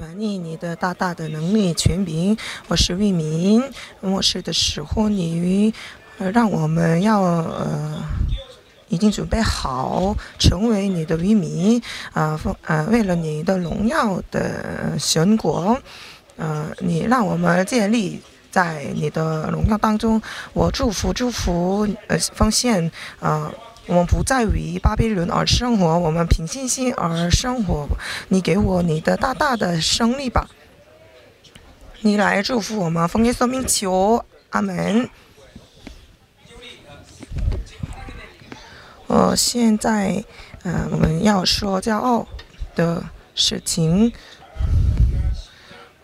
满意你的大大的能力权柄，我是为民。末世的时候，你呃让我们要呃已经准备好成为你的渔民啊，奉呃为了你的荣耀的神国，呃你让我们建立在你的荣耀当中。我祝福祝福呃奉献啊。我们不再为巴比伦而生活，我们凭信心而生活。你给我你的大大的胜利吧！你来祝福我们，奉耶稣名求，阿门。呃，现在，呃，我们要说骄傲的事情。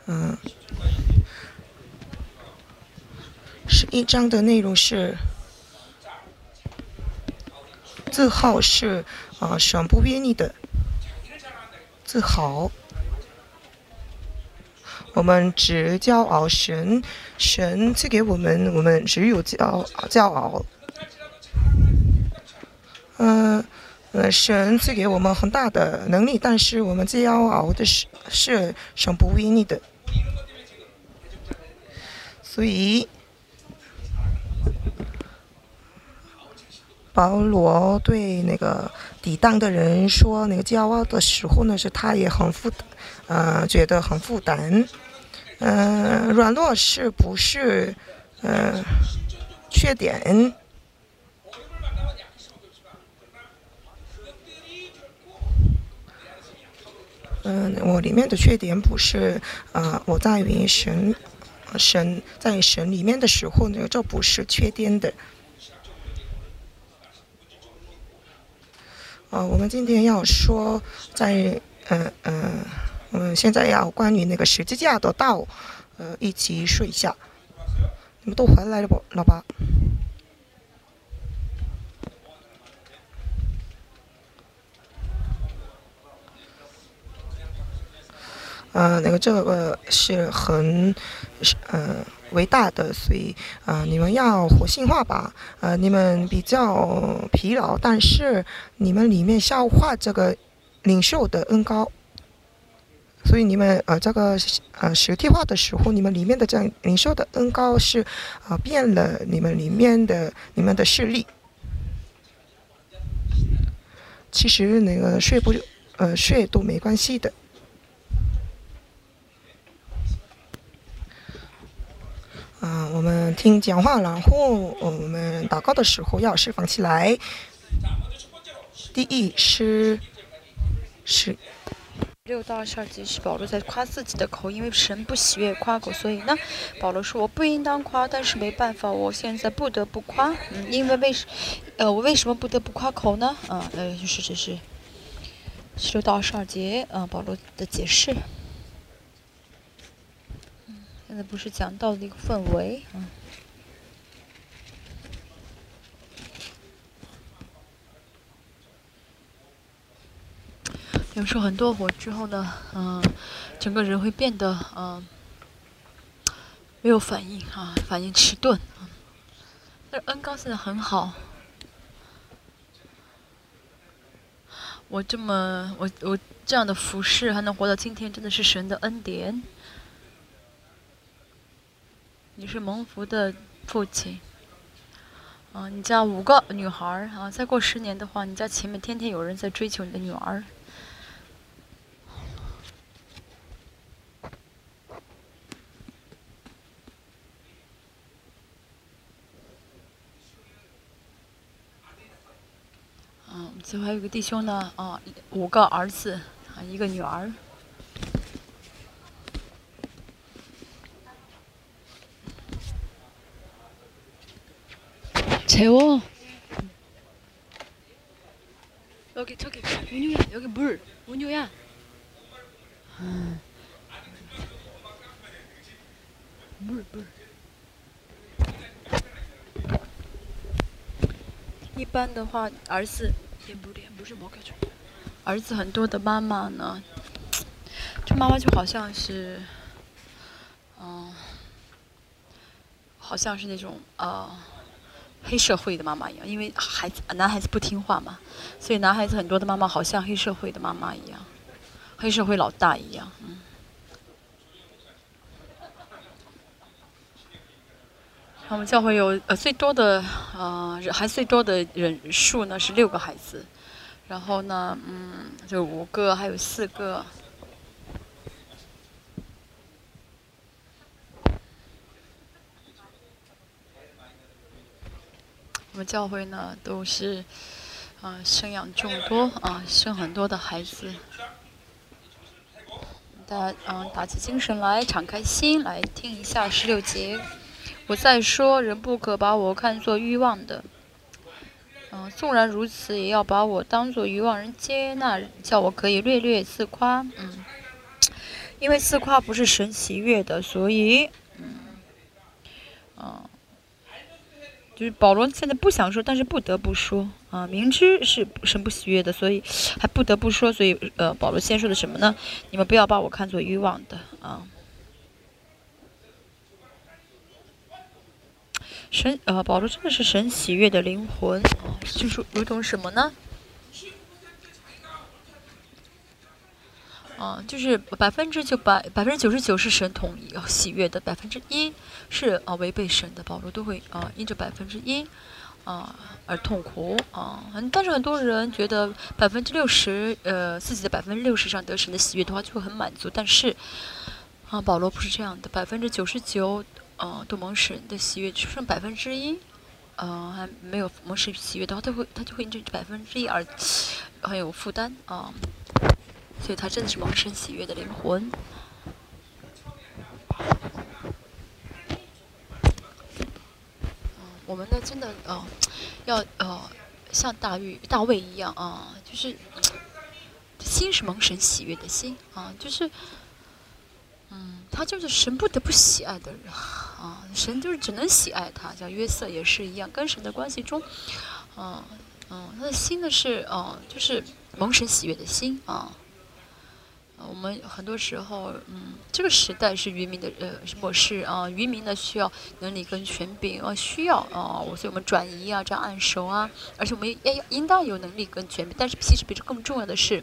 嗯，十一章的内容是。自豪是啊，神不愿意的。自豪，我们只骄傲，神神赐给我们，我们只有骄骄傲。嗯呃，神赐给我们很大的能力，但是我们骄傲的是是神不愿意的，所以。保罗对那个抵挡的人说：“那个骄傲的时候呢，是他也很负，呃，觉得很负担。嗯，软弱是不是，嗯，缺点？嗯，我里面的缺点不是，呃，我在于神，神在神里面的时候呢，这不是缺点的。”呃，我们今天要说，在嗯嗯，我们现在要关于那个十字架的道，呃，一起说一下。你们都回来了不，老爸？呃，那个这个是很，呃。伟大的，所以啊，你们要活性化吧。呃，你们比较疲劳，但是你们里面消化这个领受的恩高，所以你们呃这个呃实体化的时候，你们里面的这样领受的恩高是啊变了你们里面的你们的视力。其实那个睡不呃睡都没关系的。啊，我们听讲话，然后我们祷告的时候要释放起来。第一是是六到十二节是保罗在夸自己的口，因为神不喜悦夸口，所以呢，保罗说我不应当夸，但是没办法，我现在不得不夸。嗯，因为为什，呃，我为什么不得不夸口呢？啊，呃，就是这是十六到十二节啊，保罗的解释。现在不是讲到的一个氛围，嗯。有时候很多火之后呢，嗯，整个人会变得嗯没有反应啊，反应迟钝。但是恩高现在很好，我这么我我这样的服饰还能活到今天，真的是神的恩典。你是蒙福的父亲，啊，你家五个女孩啊，再过十年的话，你家前面天天有人在追求你的女儿。嗯，最后还有个弟兄呢，啊，五个儿子，啊，一个女儿。채워여기저기은유야여기물은유야물물一般的话，儿子也不连，不是먹여 줘。 儿子很多的妈妈呢，这妈妈就好像是，嗯，好像是那种呃。 黑社会的妈妈一样，因为孩子男孩子不听话嘛，所以男孩子很多的妈妈好像黑社会的妈妈一样，黑社会老大一样，嗯。我们教会有呃最多的呃还最多的人数呢是六个孩子，然后呢嗯就五个还有四个。我们教会呢都是啊生养众多啊生很多的孩子，大家嗯打起精神来，敞开心来听一下十六节。我再说，人不可把我看作欲望的，嗯，纵然如此，也要把我当作欲望人接纳，叫我可以略略自夸，嗯，因为自夸不是神喜悦的，所以，嗯，啊，就是保罗现在不想说，但是不得不说，啊，明知是神不喜悦的，所以还不得不说，所以，呃，保罗先说的什么呢？你们不要把我看作欲望的，啊。神呃，保罗真的是神喜悦的灵魂，就是如同什么呢？啊，就是百分之九百百分之九十九是神统一喜悦的，百分之一是啊违背神的，保罗都会啊因着百分之一啊而痛苦啊。但是很多人觉得百分之六十呃自己的百分之六十上得神的喜悦的话就会很满足，但是啊保罗不是这样的，百分之九十九。呃，都蒙神的喜悦只剩百分之一，呃，还没有蒙神喜悦的话，他会他就会因这百分之一而很有负担啊，所以他真的是蒙神喜悦的灵魂。我们呢，真的呃，要呃，像大卫大卫一样啊，就是心是蒙神喜悦的心啊，就是。嗯，他就是神不得不喜爱的人啊，神就是只能喜爱他。像约瑟也是一样，跟神的关系中，嗯嗯，他的心呢是嗯，就是蒙神喜悦的心啊。我们很多时候，嗯，这个时代是渔民的呃模式啊，渔民呢需要能力跟权柄啊，需要啊，所以我们转移啊，这样按手啊，而且我们要应当有能力跟权柄，但是其实比这更重要的是，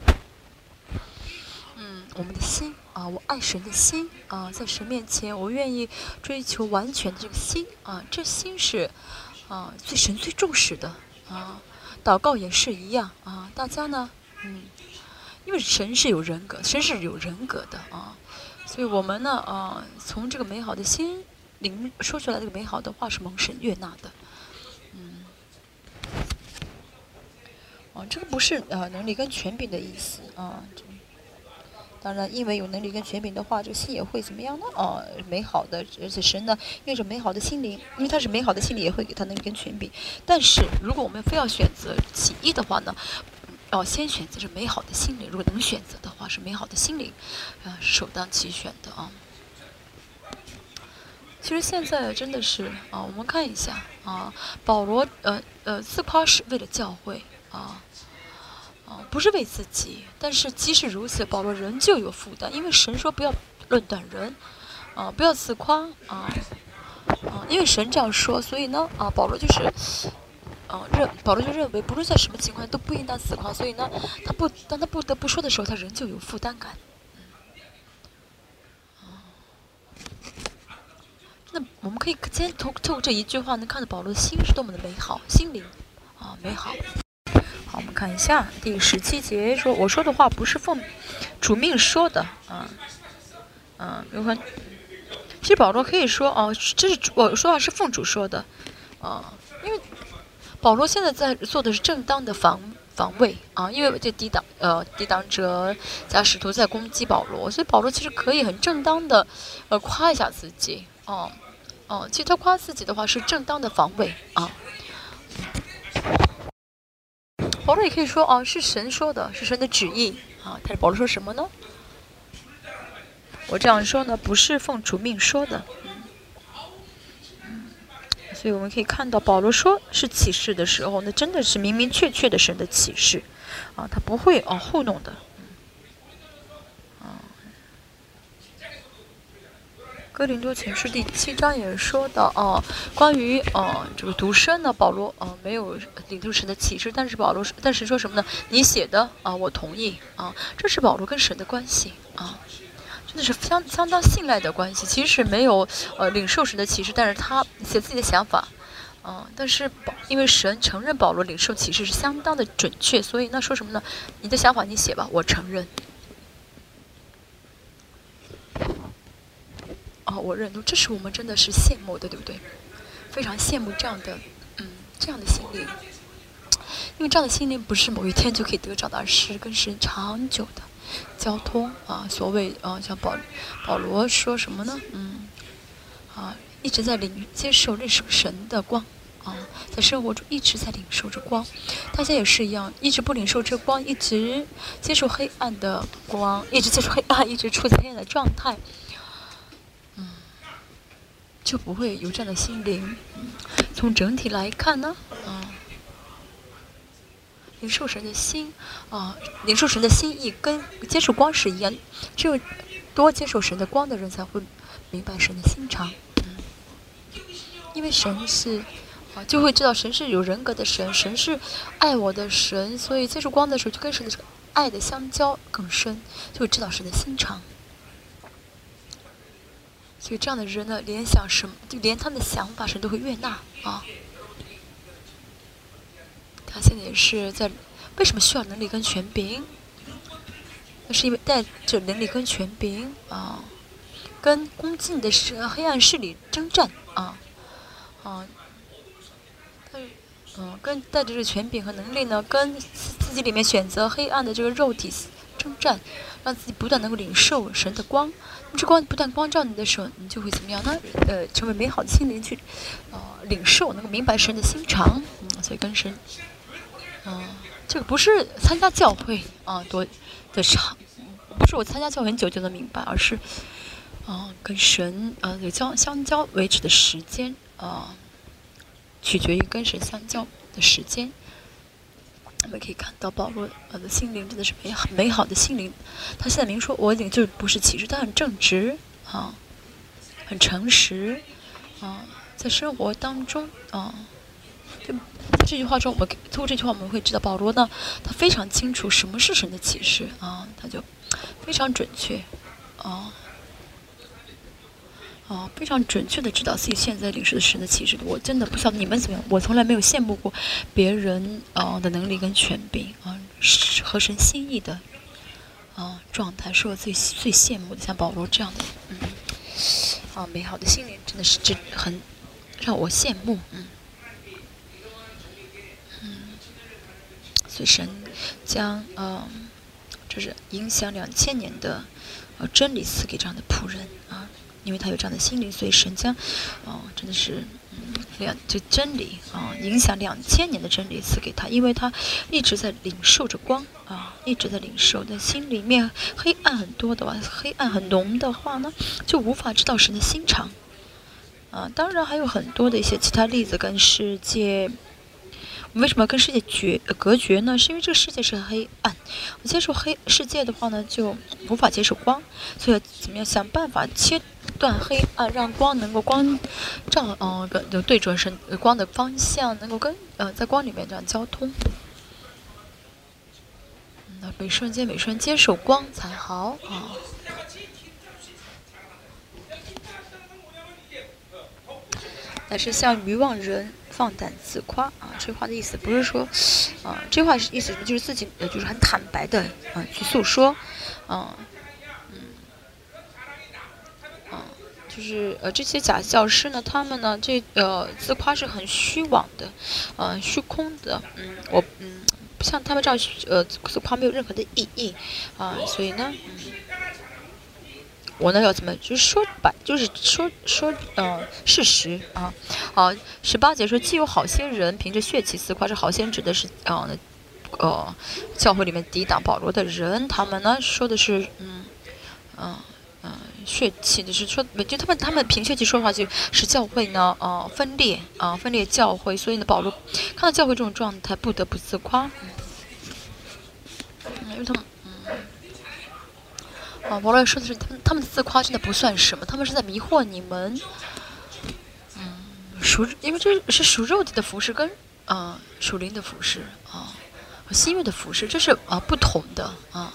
嗯，我们的心。啊，我爱神的心啊，在神面前，我愿意追求完全的这个心啊，这心是啊最神最重视的啊。祷告也是一样啊，大家呢，嗯，因为神是有人格，神是有人格的啊，所以我们呢啊，从这个美好的心灵说出来这个美好的话是蒙神悦纳的，嗯，啊，这个不是啊能力跟权柄的意思啊。当然，因为有能力跟权柄的话，这个心也会怎么样呢？哦，美好的，而且神呢，因着美好的心灵，因为他是美好的心灵，也会给他能力跟权柄。但是，如果我们非要选择其一的话呢，哦，先选择是美好的心灵。如果能选择的话，是美好的心灵，啊，首当其选的啊。其实现在真的是啊，我们看一下啊，保罗呃呃自夸是为了教会啊啊。不是为自己，但是即使如此，保罗仍旧有负担，因为神说不要论断人，啊，不要自夸，啊，啊，因为神这样说，所以呢，啊，保罗就是，啊，认保罗就认为，不论在什么情况都不应当自夸，所以呢，他不当他不得不说的时候，他仍旧有负担感。那我们可以今天透透过这一句话，能看到保罗的心是多么的美好，心灵，啊，美好。好，我们看一下第十七节说：“我说的话不是奉主命说的，啊，嗯，如何？其实保罗可以说，哦，这是我说话是奉主说的，啊，因为保罗现在在做的是正当的防防卫，啊，因为这抵挡呃抵挡者加使徒在攻击保罗，所以保罗其实可以很正当的呃夸一下自己，哦，哦，其实他夸自己的话是正当的防卫，啊。”保罗也可以说啊，是神说的，是神的旨意啊。但是保罗说什么呢？我这样说呢，不是奉主命说的。所以我们可以看到，保罗说是启示的时候，那真的是明明确确的神的启示啊，他不会啊糊弄的。啊哥林多前书第七章也说到哦，关于哦这个独身呢，保罗哦没有领受神的启示，但是保罗但是说什么呢？你写的啊，我同意啊，这是保罗跟神的关系啊，真的是相相当信赖的关系。即使没有呃领受神的启示，但是他写自己的想法，嗯，但是保因为神承认保罗领受启示是相当的准确，所以那说什么呢？你的想法你写吧，我承认。哦，我认同，这是我们真的是羡慕的，对不对？非常羡慕这样的，嗯，这样的心灵，因为这样的心灵不是某一天就可以得着的，而是跟神长久的交通啊。所谓啊，像保保罗说什么呢？嗯，啊，一直在领接受认识神的光啊，在生活中一直在领受着光。大家也是一样，一直不领受这光，一直接受黑暗的光，一直接受黑暗，一直处在黑暗的状态。嗯就不会有这样的心灵。从整体来看呢，啊，领受神的心，啊，领受神的心意跟接受光是一样。只有多接受神的光的人，才会明白神的心肠。因为神是，啊，就会知道神是有人格的神，神是爱我的神，所以接受光的时候，就跟神的爱的相交更深，就会知道神的心肠。所以这样的人呢，联想什么，就连他的想法神都会悦纳啊。他现在也是在，为什么需要能力跟权柄？那是因为带着能力跟权柄啊，跟攻击你的是黑暗势力征战啊啊。但是，嗯，跟带着这个权柄和能力呢，跟自己里面选择黑暗的这个肉体征战，让自己不断能够领受神的光。这光不断光照你的时候，你就会怎么样呢？呃，成为美好的心灵去，呃，领受，能够明白神的心肠，嗯，所以跟神，嗯，这个不是参加教会啊多的长，不是我参加教会很久就能明白，而是，啊，跟神呃有交相交维持的时间啊，取决于跟神相交的时间。我们可以看到保罗呃的心灵真的是美好美好的心灵，他现在明说我已经就不是歧视，他很正直啊，很诚实啊，在生活当中啊，就这句话中，我们通过这句话我们会知道保罗呢，他非常清楚什么是神的启示啊，他就非常准确啊。啊，非常准确的知道自己现在领受的神的启示。我真的不晓得你们怎么样，我从来没有羡慕过别人啊的能力跟权柄啊，合神心意的啊状态，是我最最羡慕的。像保罗这样的，嗯，啊，美好的心灵真的是真很让我羡慕，嗯，所以神将嗯，就是影响两千年的呃真理赐给这样的仆人啊。因为他有这样的心灵，所以神将，哦，真的是，嗯，两就真理啊，影响两千年的真理赐给他，因为他一直在领受着光啊，一直在领受，但心里面黑暗很多的话，黑暗很浓的话呢，就无法知道神的心肠，啊，当然还有很多的一些其他例子跟世界。为什么要跟世界绝隔绝呢？是因为这个世界是黑暗，我接受黑世界的话呢，就无法接受光，所以怎么样想办法切断黑暗，让光能够光照，嗯，跟对准神光的方向，能够跟呃在光里面这样交通。那每瞬间每瞬间接受光才好啊。但是像愚妄人。放胆自夸啊！这话的意思不是说，啊，这话是意思就是自己呃，就是很坦白的啊去诉说，啊，嗯，啊，就是呃这些假教师呢，他们呢这呃自夸是很虚妄的，呃虚空的，嗯，我嗯不像他们这样呃自夸没有任何的意义啊，所以呢，嗯。我呢要怎么？就是说白，就是说说，嗯，事实啊。好，十八节说，既有好些人凭着血气自夸，这好些指的是，嗯，呃，教会里面抵挡保罗的人，他们呢说的是，嗯，嗯，嗯，血气，就是说，就他们他们凭血气说话，就是教会呢，呃，分裂啊，分裂教会，所以呢，保罗看到教会这种状态，不得不自夸，因为他们。啊，保罗说的是，他们他们自夸真的不算什么，他们是在迷惑你们。嗯，属因为这是属肉体的服饰跟啊属灵的服饰啊和新约的服饰，这是啊不同的啊。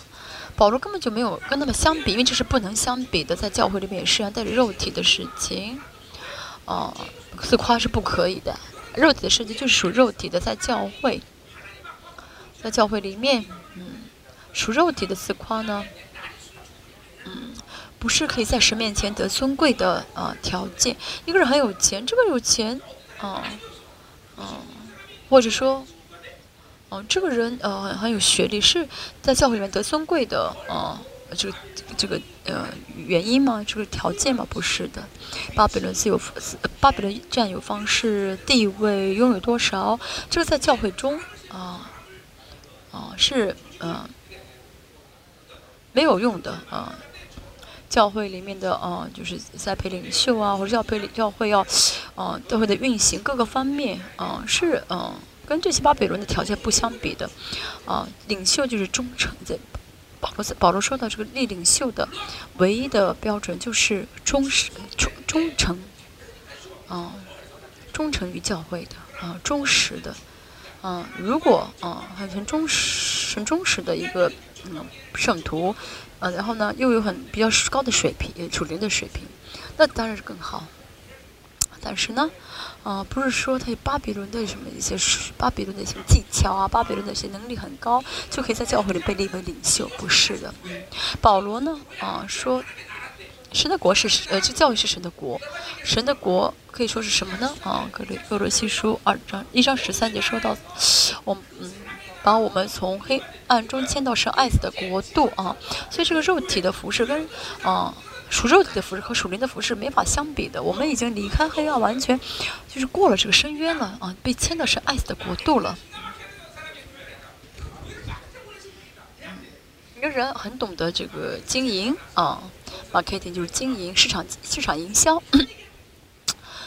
保罗根本就没有跟他们相比，因为这是不能相比的，在教会里面也是要带着肉体的事情。啊，自夸是不可以的。肉体的世界就是属肉体的，在教会，在教会里面，嗯，属肉体的自夸呢，嗯，不是可以在神面前得尊贵的啊条件。一个人很有钱，这个有钱，啊，嗯，或者说，哦，这个人呃很有学历，是在教会里面得尊贵的啊，这个这个呃原因吗？这个条件吗？不是的。巴比伦自由，巴比伦占有方式、地位、拥有多少，这个在教会中啊啊是嗯没有用的啊。教会里面的呃，就是栽培领袖啊，或者教培教会要呃，教会的运行各个方面啊，是嗯跟这些巴比伦的条件不相比的啊。领袖就是忠诚的。保罗保罗说到这个立领袖的唯一的标准就是忠实忠忠诚，啊，忠诚于教会的啊，忠实的，啊，如果啊很忠实很忠实的一个嗯圣徒，呃，然后呢又有很比较高的水平属灵的水平，那当然是更好，但是呢。啊，不是说他有巴比伦的什么一些巴比伦的一些技巧啊，巴比伦的一些能力很高，就可以在教会里被立为领袖，不是的。嗯，保罗呢，啊，说神的国是呃，这教育是神的国，神的国可以说是什么呢？啊，格雷格罗西书二章一章十三节说到，我嗯，把我们从黑暗中迁到神爱子的国度啊，所以这个肉体的服饰跟啊。属肉体的服饰和属灵的服饰没法相比的。我们已经离开黑暗，完全就是过了这个深渊了啊！被牵到是爱的国度了。一个人很懂得这个经营啊，marketing 就是经营市场市场营销。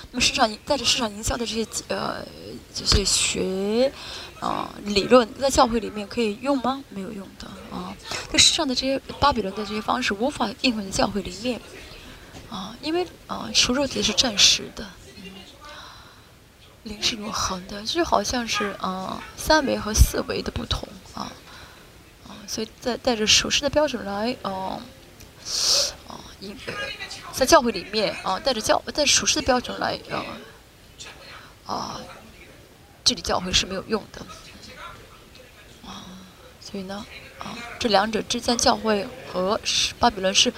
那么市场带着市场营销的这些呃这些学。啊，理论在教会里面可以用吗？没有用的啊。这世上的这些巴比伦的这些方式无法应用在教会里面啊，因为啊，属肉体是暂时的，嗯灵是永恒的，就好像是啊三维和四维的不同啊啊，所以在带着属世的标准来哦啊，应在教会里面啊，带着教带着属世的标准来啊啊。这里教会是没有用的，啊，所以呢，啊，这两者之间教会和巴比伦是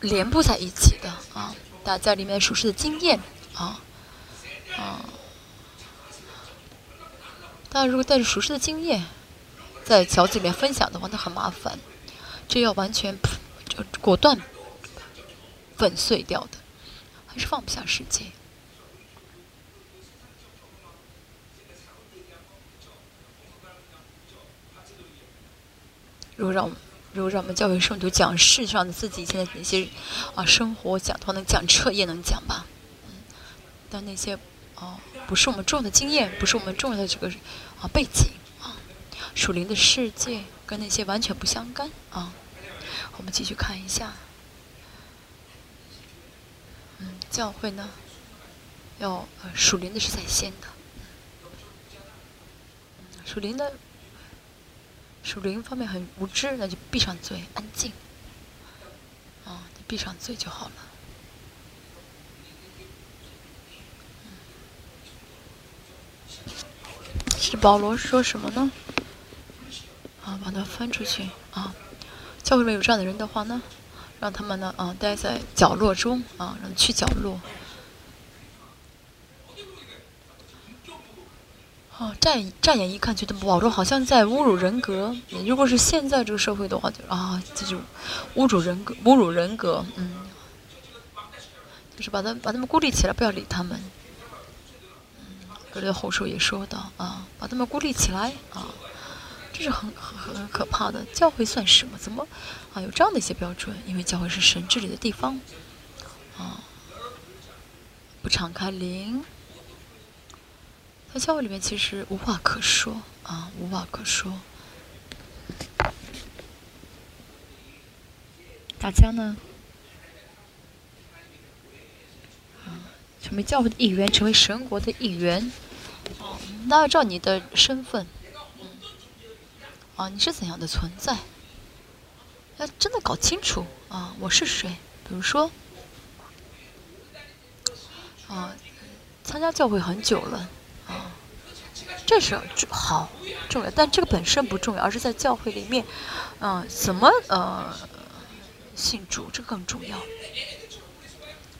连不在一起的啊。大家里面熟悉的经验啊，啊，大家如果带着熟悉的经验在小组里面分享的话，那很麻烦，这要完全就果断粉碎掉的，还是放不下世界。如果让我们，如果让我们教会圣徒讲世上的自己现在的那些啊生活讲的话，能讲彻夜能讲吧？嗯，但那些哦不是我们重要的经验，不是我们重要的这个啊背景啊，属灵的世界跟那些完全不相干啊。我们继续看一下，嗯，教会呢要呃属灵的是在先的，嗯属灵的。属灵方面很无知，那就闭上嘴，安静。啊，你闭上嘴就好了。是保罗说什么呢？啊，把它翻出去啊。教会里面有这样的人的话呢，让他们呢啊待在角落中啊，让去角落。哦，乍乍眼一看，觉得保罗好像在侮辱人格。如果是现在这个社会的话，就啊，这就侮辱人格，侮辱人格，嗯，就是把他把他们孤立起来，不要理他们。嗯，格列后书也说到啊，把他们孤立起来啊，这是很很很可怕的。教会算什么？怎么啊有这样的一些标准？因为教会是神治理的地方，啊，不敞开灵。在教会里面，其实无话可说啊，无话可说。大家呢，成为教会的一员，成为神国的一员，那要照你的身份，啊，你是怎样的存在？要真的搞清楚啊，我是谁？比如说，啊，参加教会很久了，这是好重要，但这个本身不重要，而是在教会里面，嗯，怎么呃信主，这个更重要。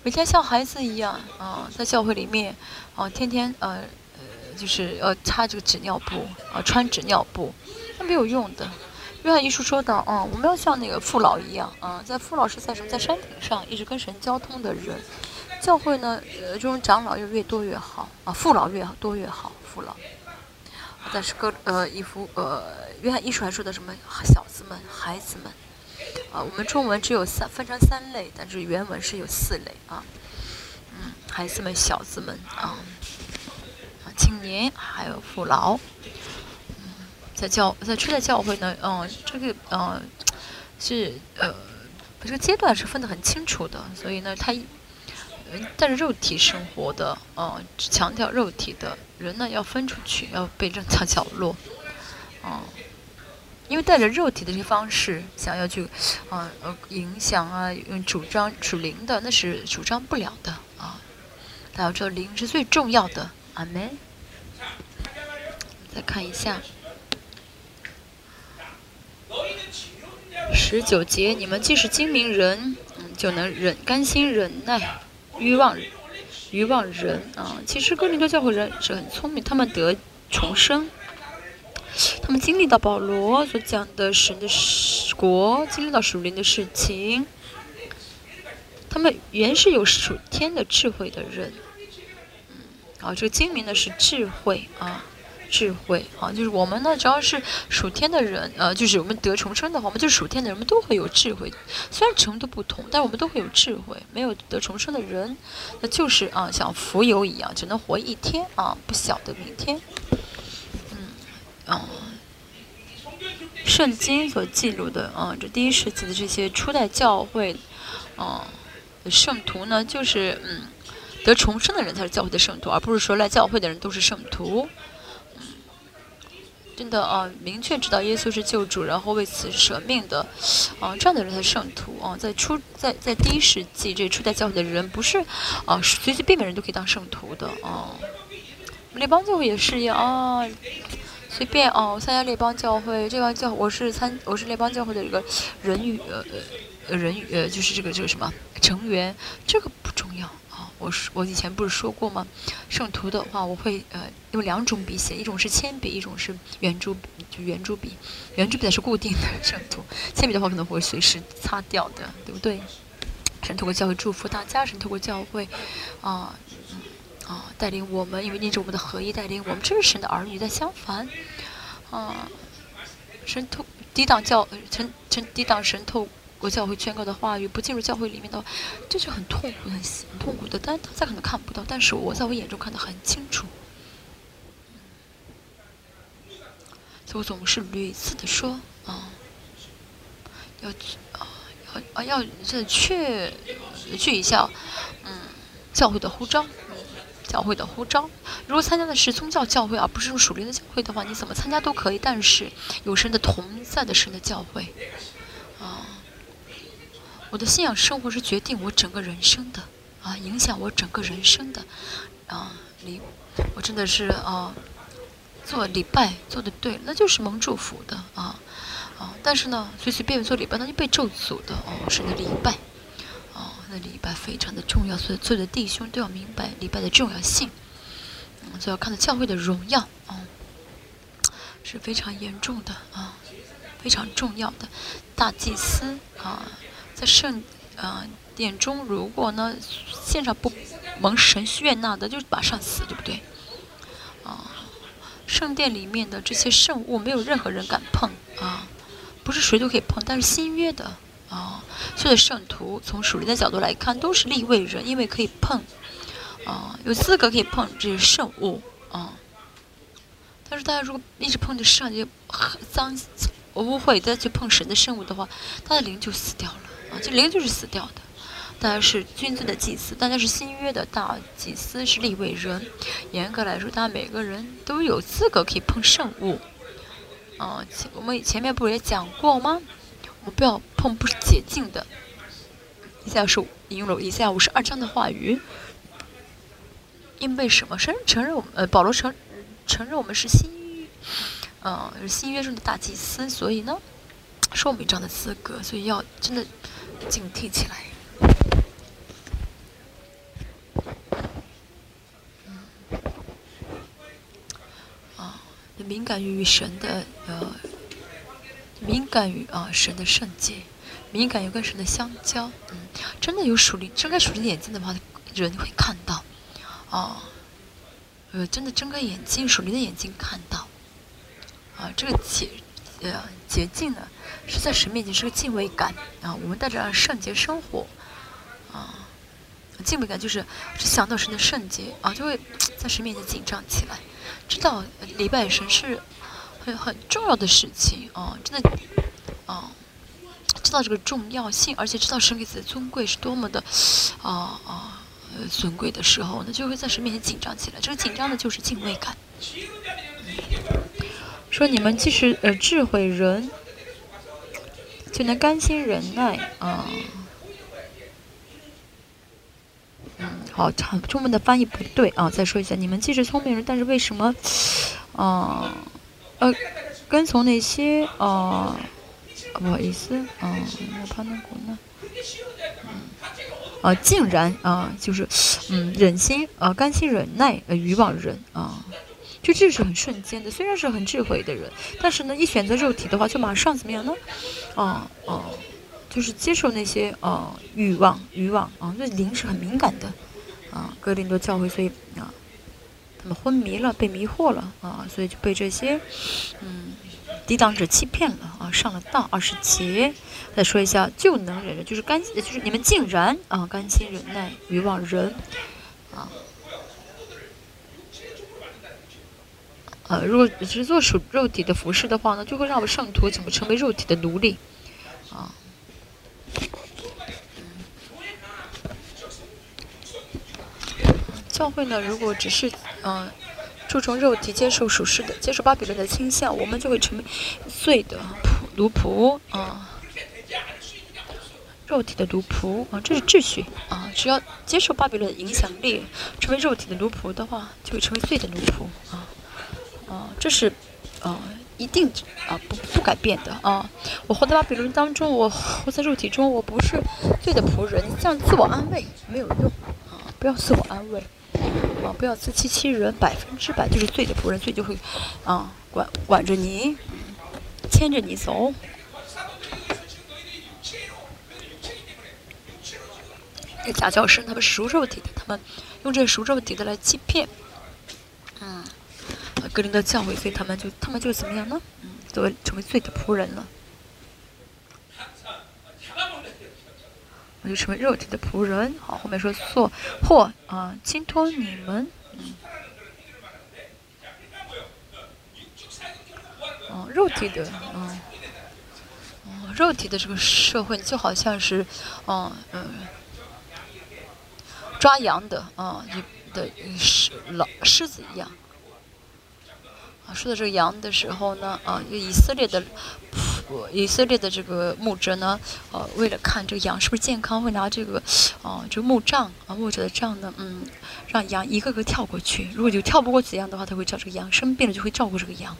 每天像孩子一样，啊，在教会里面，啊，天天呃呃，就是要擦这个纸尿布，啊，穿纸尿布，那没有用的。约翰一书说到，嗯，我们要像那个父老一样，嗯，在父老是在什么，在山顶上一直跟神交通的人。教会呢，呃，这种长老又越多越好啊，父老越多越好，父老。但是哥，呃，一幅，呃，约翰一书还说的什么小子们、孩子们，啊，我们中文只有三分成三类，但是原文是有四类啊，嗯，孩子们、小子们啊，啊，青年还有父老。嗯在教在初代教会呢，嗯，这个嗯是呃这个阶段是分得很清楚的，所以呢，他带着肉体生活的，嗯，强调肉体的人呢要分出去，要被扔到角落，嗯，因为带着肉体的这些方式想要去，啊呃影响啊，主张属灵的那是主张不了的啊，大家知道灵是最重要的，阿门。再看一下。十九节，你们既是精明人，嗯，就能忍甘心忍耐，欲望欲望人啊。其实哥林多教会人是很聪明，他们得重生，他们经历到保罗所讲的神的国，经历到属灵的事情，他们原是有属天的智慧的人，嗯，啊，这个精明的是智慧啊。智慧啊，就是我们呢，只要是属天的人，呃，就是我们得重生的话，我们就是属天的人，我们都会有智慧。虽然程度不同，但我们都会有智慧。没有得重生的人，那就是啊，像浮游一样，只能活一天啊，不晓得明天。嗯，啊，圣经所记录的啊，这第一世纪的这些初代教会，啊，圣徒呢，就是嗯，得重生的人才是教会的圣徒，而不是说来教会的人都是圣徒。真的啊，明确知道耶稣是救主，然后为此舍命的，啊，这样的人才是圣徒啊。在初在在第一世纪这初代教会的人，不是啊随随便便人都可以当圣徒的啊。列邦教会也是一样啊，随便哦，参加列邦教会，这帮教我是参我是列邦教会的一个人与呃呃人与呃就是这个这个什么成员，这个不重要。我是我以前不是说过吗？圣徒的话，我会呃用两种笔写，一种是铅笔，一种是圆珠就圆珠笔。圆珠笔是固定的圣徒，铅笔的话可能会随时擦掉的，对不对？神透过教会祝福大家，神透过教会啊啊带领我们，因为你是我们的合一带领我们，这是神的儿女。但相反，啊，神透抵挡教神神抵挡神透。教会宣告的话语不进入教会里面的话，这是很痛苦、很痛苦的。但大家可能看不到，但是我在我眼中看得很清楚。所以我总是屡次的说啊，要啊要啊要这确据一下，嗯，教会的呼召，教会的呼召。如果参加的是宗教教会而不是属灵的教会的话，你怎么参加都可以。但是有神的同在的神的教会，啊。我的信仰生活是决定我整个人生的，啊，影响我整个人生的，啊，礼，我真的是啊，做礼拜做的对，那就是蒙祝福的啊，啊，但是呢，随随便便做礼拜那就被咒诅的哦，是的礼拜，啊，那礼拜非常的重要，所以所有的弟兄都要明白礼拜的重要性，嗯，所以要看到教会的荣耀，啊，是非常严重的啊，非常重要的，大祭司啊。在圣，呃，殿中，如果呢，现场不蒙神悦纳的，就马上死，对不对？啊，圣殿里面的这些圣物，没有任何人敢碰啊，不是谁都可以碰，但是新约的啊，所有的圣徒，从属灵的角度来看，都是立位人，因为可以碰，啊，有资格可以碰这些圣物啊。但是大家如果一直碰着上就脏污秽，再去碰神的圣物的话，他的灵就死掉了。啊，这灵就是死掉的。大家是君尊的祭司，大家是新约的大祭司，是立位人。严格来说，大家每个人都有资格可以碰圣物。啊，我们前面不是也讲过吗？我们不要碰不洁净的。以下是引用了以下五十二章的话语。因为什么？承承认我们呃，保罗承承认我们是新约，嗯，新约中的大祭司，所以呢，说我们这样的资格，所以要真的警惕起来。啊，敏感于神的呃，敏感于啊神的圣洁，敏感于跟神的相交，嗯，真的有属灵睁开属灵眼睛的话，人会看到。哦，呃，真的睁开眼睛，属灵的眼睛看到，啊，这个洁，呃，洁净呢，是在神面前是个敬畏感啊。我们带着圣洁生活，啊，敬畏感就是想到神的圣洁啊，就会在神面前紧张起来，知道礼拜神是很很重要的事情啊，真的，啊，知道这个重要性，而且知道神给自己的尊贵是多么的，啊啊。尊贵的时候呢，就会在神面前紧张起来。这个紧张的就是敬畏感。说你们既是呃智慧人，就能甘心忍耐啊。嗯，好，中文的翻译不对啊。再说一下，你们既是聪明人，但是为什么啊呃跟从那些啊不好意思啊，我怕那股呢。啊，竟然啊，就是，嗯，忍心啊，甘心忍耐，呃，渔网人啊，就这是很瞬间的。虽然是很智慧的人，但是呢，一选择肉体的话，就马上怎么样呢？啊啊，就是接受那些啊欲望，欲望啊，那灵是很敏感的啊。格林多教会，所以啊，他们昏迷了，被迷惑了啊，所以就被这些嗯抵挡者欺骗了啊，上了当。二十节。再说一下，就能忍忍，就是甘，就是你们竟然啊，甘心忍耐，欲望人，啊，呃，如果只是做属肉体的服饰的话呢，就会让我们圣徒怎么成为肉体的奴隶，啊，教会呢，如果只是嗯注重肉体，接受属世的，接受巴比伦的倾向，我们就会成为罪的仆奴仆啊。肉体的奴仆啊，这是秩序啊！只要接受巴比伦的影响力，成为肉体的奴仆的话，就会成为罪的奴仆啊！啊，这是啊，一定啊不不改变的啊！我活在巴比伦当中，我活在肉体中，我不是罪的仆人。这样自我安慰没有用啊！不要自我安慰啊！不要自欺欺人，百分之百就是罪的仆人，罪就会啊管管着你，牵着你走。假教师，他们熟肉体的，他们用这熟肉体的来欺骗，格林的教诲，所以他们就他们就怎么样呢？嗯，作为成为罪的仆人了，我就成为肉体的仆人。好，后面说做或啊，倾托你们，嗯，哦，肉体的，嗯，哦，肉体的这个社会就好像是，嗯嗯。抓羊的啊，的狮老狮子一样。啊说到这个羊的时候呢，啊，以色列的。以色列的这个牧者呢，呃，为了看这个羊是不是健康，会拿这个，啊，这个木杖啊，牧者的杖呢，嗯，让羊一个个跳过去。如果就跳不过怎样的话，他会叫这个羊生病了就会照顾这个羊。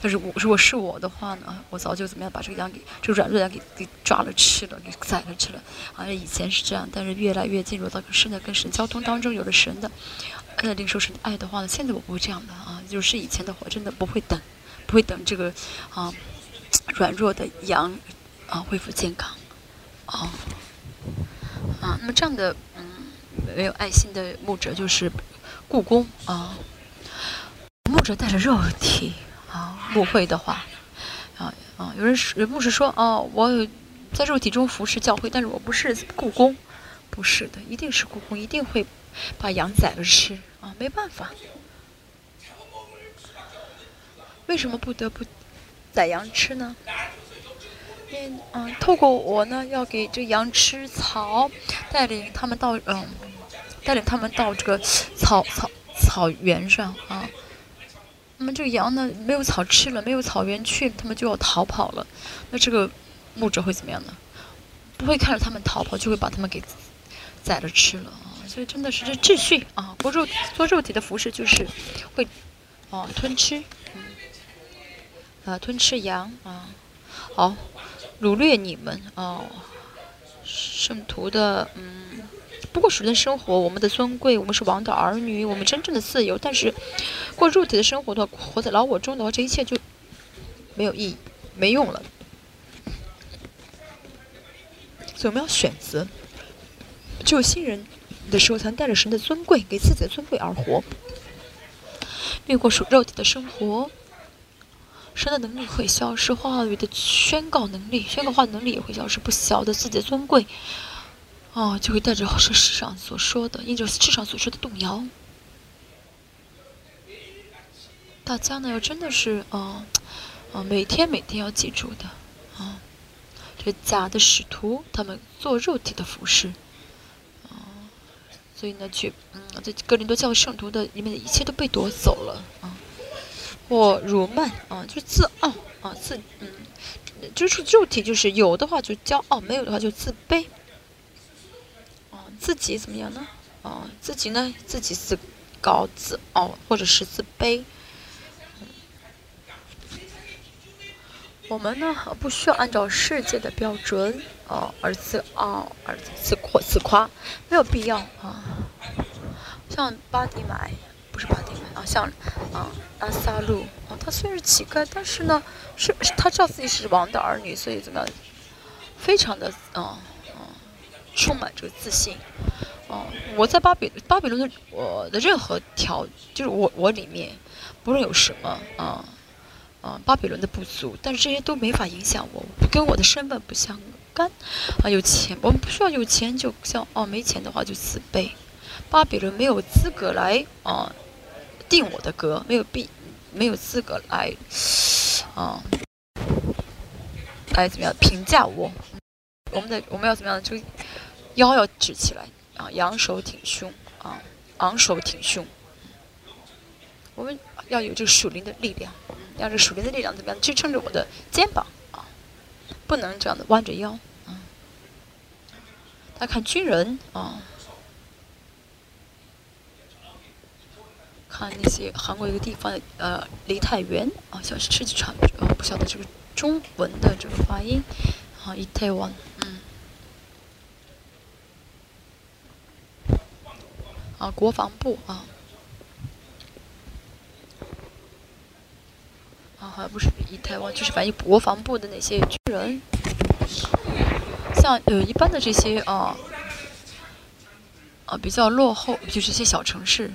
但是我如果是我的话呢，我早就怎么样把这个羊给这个软弱羊给给抓了吃了，给宰了吃了。啊，以前是这样，但是越来越进入到神的跟神交通当中，有了神的，呃，领受神的爱的话呢，现在我不会这样的啊，就是以前的话真的不会等，不会等这个，啊。软弱的羊啊，恢复健康，哦，啊，那么这样的嗯，没有爱心的牧者就是故宫啊，牧者带着肉体啊，牧会的话啊啊，有人有牧师说哦，我有在肉体中服侍教会，但是我不是故宫，不是的，一定是故宫，一定会把羊宰了吃啊，没办法，为什么不得不？宰羊吃呢？嗯嗯，透过我呢，要给这羊吃草，带领他们到嗯，带领他们到这个草草草原上啊。那么这个羊呢，没有草吃了，没有草原去，他们就要逃跑了。那这个牧者会怎么样呢？不会看着他们逃跑，就会把他们给宰了吃了。所以真的是这秩序啊，不肉做肉体的服饰就是会哦吞吃，嗯，啊吞吃羊啊，好掳掠你们哦，圣徒的嗯，不过属灵生活，我们的尊贵，我们是王的儿女，我们真正的自由，但是过肉体的生活的话，活在老我中的话，这一切就没有意义，没用了。所以我们要选择，只有新人的时候，才能带着神的尊贵，给自己的尊贵而活。越过属肉体的生活，神的能力会消失，话语的宣告能力、宣告话能力也会消失，不晓得自己的尊贵，哦，就会带着世上所说的，因着世上所说的动摇。大家呢，要真的是，啊，啊，每天每天要记住的，啊。这假的使徒，他们做肉体的服饰，所以呢，去，嗯，在哥林多教圣徒的里面的一切都被夺走了，啊，或辱慢，啊，就自傲，啊，自，嗯，就是肉体，就是有的话就骄傲，没有的话就自卑，啊，自己怎么样呢？啊，自己呢，自己自高自傲，或者是自卑。我们呢，不需要按照世界的标准，哦，而自傲，而自夸自夸，没有必要啊。像巴迪买，不是巴迪买啊，像啊拉萨路啊，他虽然是乞丐，但是呢，是他知道自己是王的儿女，所以怎么样，非常的啊啊，充满着自信。哦，我在巴比巴比伦的我的任何条，就是我我里面，不论有什么啊。啊，巴比伦的不足，但是这些都没法影响我，跟我的身份不相干。啊，有钱，我们不需要有钱，就像哦，没钱的话就自卑。巴比伦没有资格来啊定我的格，没有必没有资格来啊来怎么样评价我。我们的我们要怎么样？就腰要直起来啊，仰首挺胸啊，昂首挺胸。我们要有这个属灵的力量。要这属灵的力量怎么样支撑着我的肩膀啊？不能这样的弯着腰啊！他看军人啊，看那些韩国一个地方的呃梨泰院啊，像是吃鸡场，呃不晓得这个中文的这个发音啊，梨泰院嗯啊国防部啊。好像不是以台湾，就是反映国防部的那些军人，像呃一般的这些啊啊比较落后，就是一些小城市，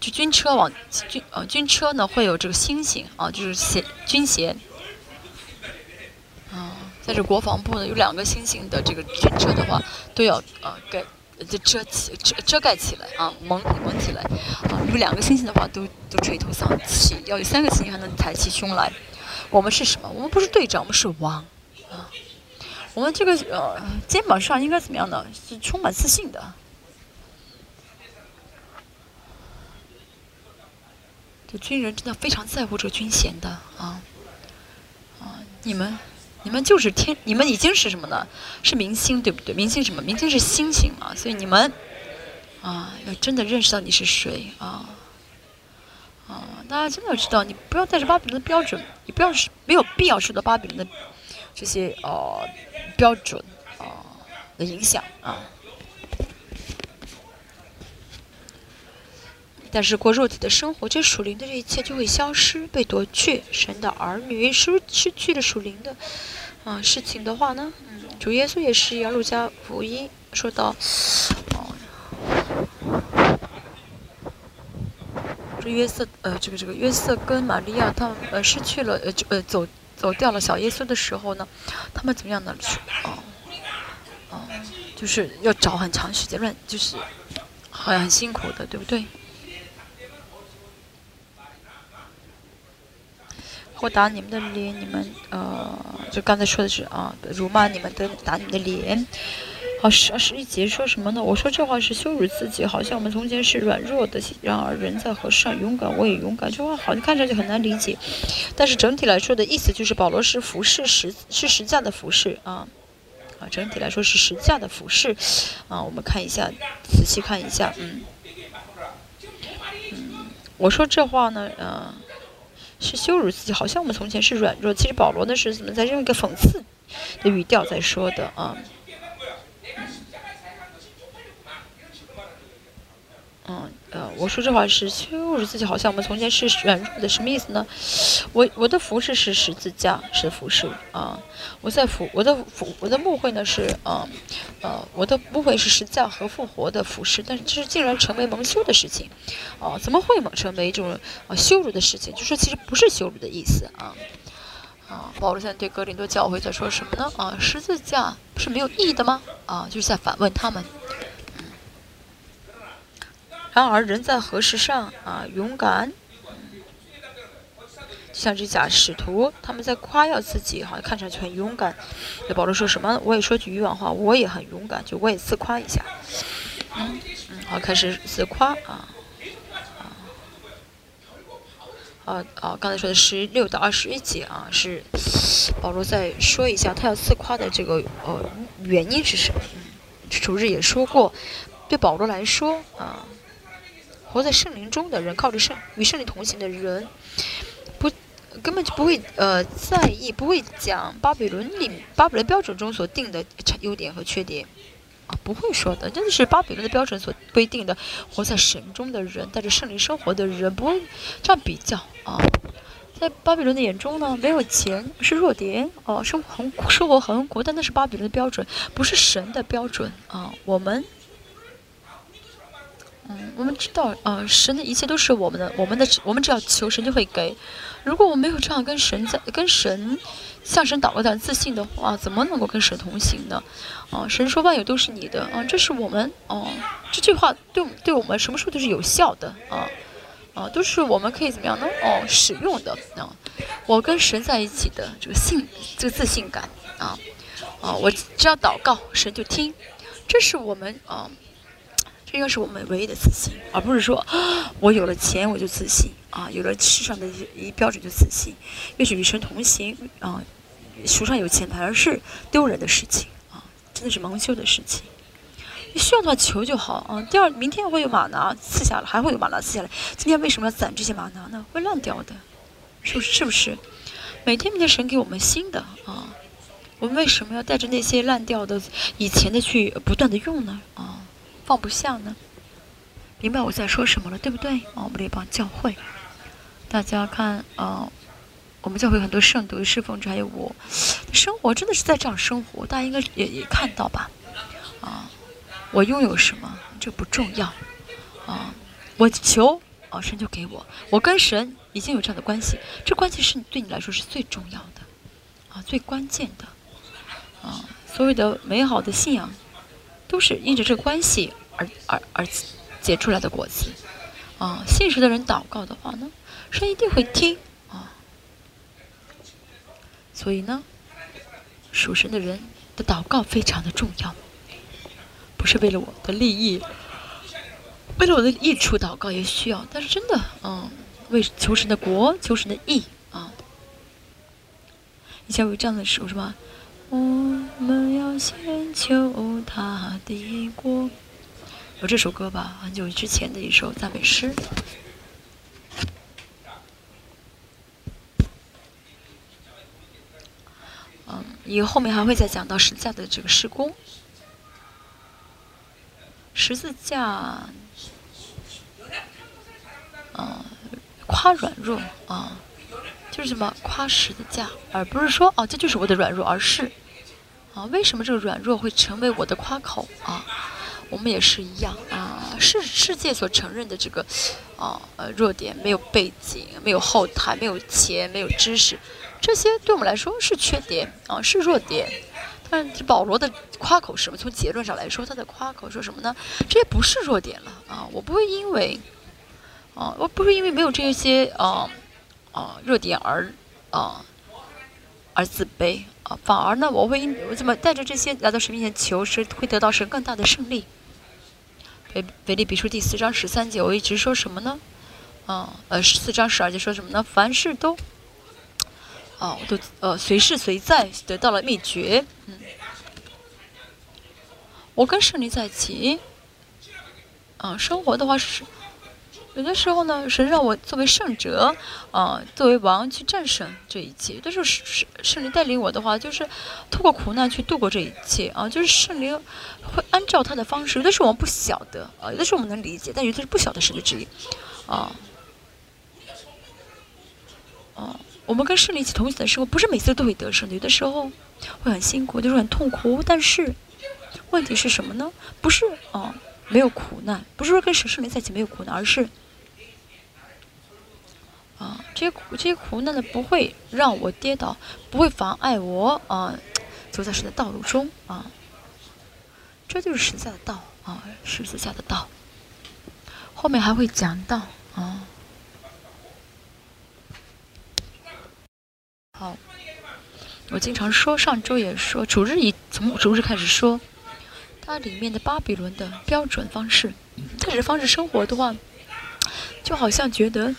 就军车往军呃军车呢会有这个星星啊，就是衔军衔啊，在这国防部呢有两个星星的这个军车的话，都要啊给。就遮起遮遮盖起来啊，蒙蒙起来啊！有两个星星的话，都都垂头丧气；要有三个星星，还能抬起胸来。我们是什么？我们不是队长，我们是王啊！我们这个呃肩膀上应该怎么样呢？是充满自信的。这军人真的非常在乎这个军衔的啊啊！你们。你们就是天，你们已经是什么呢？是明星，对不对？明星什么？明星是星星嘛。所以你们啊，要真的认识到你是谁啊啊！大家真的要知道，你不要带着巴比伦的标准，你不要是没有必要受到巴比伦的这些呃标准啊的影响啊。但是过肉体的生活，这属灵的这一切就会消失，被夺去。神的儿女失失去了属灵的啊事情的话呢，嗯，主耶稣也是一路加福音说到，哦，这约瑟呃，这个这个约瑟跟玛利亚他们呃失去了呃就呃走走掉了小耶稣的时候呢，他们怎么样呢？哦哦，就是要找很长时间，乱就是很很辛苦的，对不对？或打你们的脸，你们呃，就刚才说的是啊，辱骂你们的，打你们的脸。好，十十一节说什么呢？我说这话是羞辱自己，好像我们从前是软弱的，然而人在河上勇敢，我也勇敢。这话好像看上去很难理解，但是整体来说的意思就是保罗是服侍实是实价的服侍啊，啊，整体来说是实价的服饰，啊，我们看一下，仔细看一下，嗯，嗯，我说这话呢，呃，是羞辱自己，好像我们从前是软弱，其实保罗呢是怎么在用一个讽刺的语调在说的啊？嗯，呃，我说这话是羞辱自己，好像我们从前是软弱的，什么意思呢？我我的服饰是十字架，是服饰啊。我在服我的服我的牧会呢是啊，呃，我的牧会是十字架和复活的服饰，但是这是竟然成为蒙羞的事情，啊，怎么会蒙成为一种啊羞辱的事情？就说其实不是羞辱的意思啊，啊，保罗现在对格林多教会在说什么呢？啊，十字架不是没有意义的吗？啊，就是在反问他们。然而，人在何时上啊？勇敢，就像这假使徒，他们在夸耀自己，好像看上去很勇敢。那保罗说什么？我也说句渔网话，我也很勇敢，就我也自夸一下。嗯嗯，好，开始自夸啊啊啊啊！刚才说的十六到二十一节啊，是保罗再说一下他要自夸的这个呃原因是什么？主日也说过，对保罗来说啊。活在圣灵中的人，靠着圣与圣灵同行的人，不根本就不会呃在意，不会讲巴比伦里巴比伦标准中所定的优点和缺点啊，不会说的，真的是巴比伦的标准所规定的。活在神中的人，带着圣灵生活的人，不会这样比较啊。在巴比伦的眼中呢，没有钱是弱点哦，生活很生活很苦，但那是巴比伦的标准，不是神的标准啊。我们。嗯，我们知道，呃，神的一切都是我们的，我们的，我们只要求神就会给。如果我没有这样跟神在，跟神向神祷告的自信的话，怎么能够跟神同行呢？啊，神说万有都是你的，啊，这是我们，哦，这句话对对我们什么时候都是有效的，啊，啊，都是我们可以怎么样呢？哦，使用的，啊，我跟神在一起的这个信，这个自信感，啊，啊，我只要祷告，神就听，这是我们，啊。这个是我们唯一的自信，而不是说我有了钱我就自信啊，有了世上的一一标准就自信。越是与神同行啊，手上有钱反而是丢人的事情啊，真的是蒙羞的事情。你需要的话求就好啊。第二，明天会有马拿赐下来，还会有马拿赐下来。今天为什么要攒这些马拿呢？会烂掉的，是不是？是不是？每天明天神给我们新的啊，我们为什么要带着那些烂掉的以前的去不断的用呢？放不下呢？明白我在说什么了，对不对？哦，我们这帮教会，大家看啊，我们教会很多圣徒侍奉者，还有我，生活真的是在这样生活，大家应该也也看到吧？啊，我拥有什么这不重要啊，我求啊神就给我，我跟神已经有这样的关系，这关系是对你来说是最重要的啊，最关键的啊，所谓的美好的信仰。都是因着这关系而而而结出来的果子，啊，信实的人祷告的话呢，神一定会听啊。所以呢，属神的人的祷告非常的重要，不是为了我的利益，为了我的益处祷告也需要，但是真的，嗯，为求神的国、求神的义啊。以前有这样的时候是吧？我们要先求他的国，有这首歌吧？很久之前的一首赞美诗。嗯，以后面还会再讲到十字架的这个施工。十字架，嗯，夸软弱啊，就是什么夸十字架，而不是说哦，这就是我的软弱，而是。啊，为什么这个软弱会成为我的夸口啊？我们也是一样啊，世世界所承认的这个，啊呃弱点，没有背景，没有后台，没有钱，没有知识，这些对我们来说是缺点啊，是弱点。但是保罗的夸口是什么？从结论上来说，他的夸口说什么呢？这些不是弱点了啊！我不会因为，啊，我不会因为没有这些啊啊弱点而啊而自卑。啊，反而呢，我会我怎么带着这些来到神面前求，是会得到神更大的胜利。北北利比书第四章十三节，我一直说什么呢？啊，呃，四章十二节说什么呢？凡事都，啊，都呃随时随在得到了秘诀。嗯，我跟圣灵在一起，啊，生活的话是。有的时候呢，神让我作为圣者，啊，作为王去战胜这一切。但是圣圣灵带领我的话，就是透过苦难去度过这一切啊。就是圣灵会按照他的方式，有的时候我们不晓得啊，有的时候我们能理解，但有的是不晓得神的旨意，啊，啊，我们跟圣灵一起同行的时候，不是每次都会得胜的，有的时候会很辛苦，就是很痛苦。但是问题是什么呢？不是啊，没有苦难，不是说跟神圣灵在一起没有苦难，而是。啊，这些苦这些苦难呢，不会让我跌倒，不会妨碍我啊，走在神的道路中啊。这就是实在的道啊，十字架的道。后面还会讲到啊。好，我经常说，上周也说，主日以从主日开始说，它里面的巴比伦的标准方式，这种方式生活的话，就好像觉得。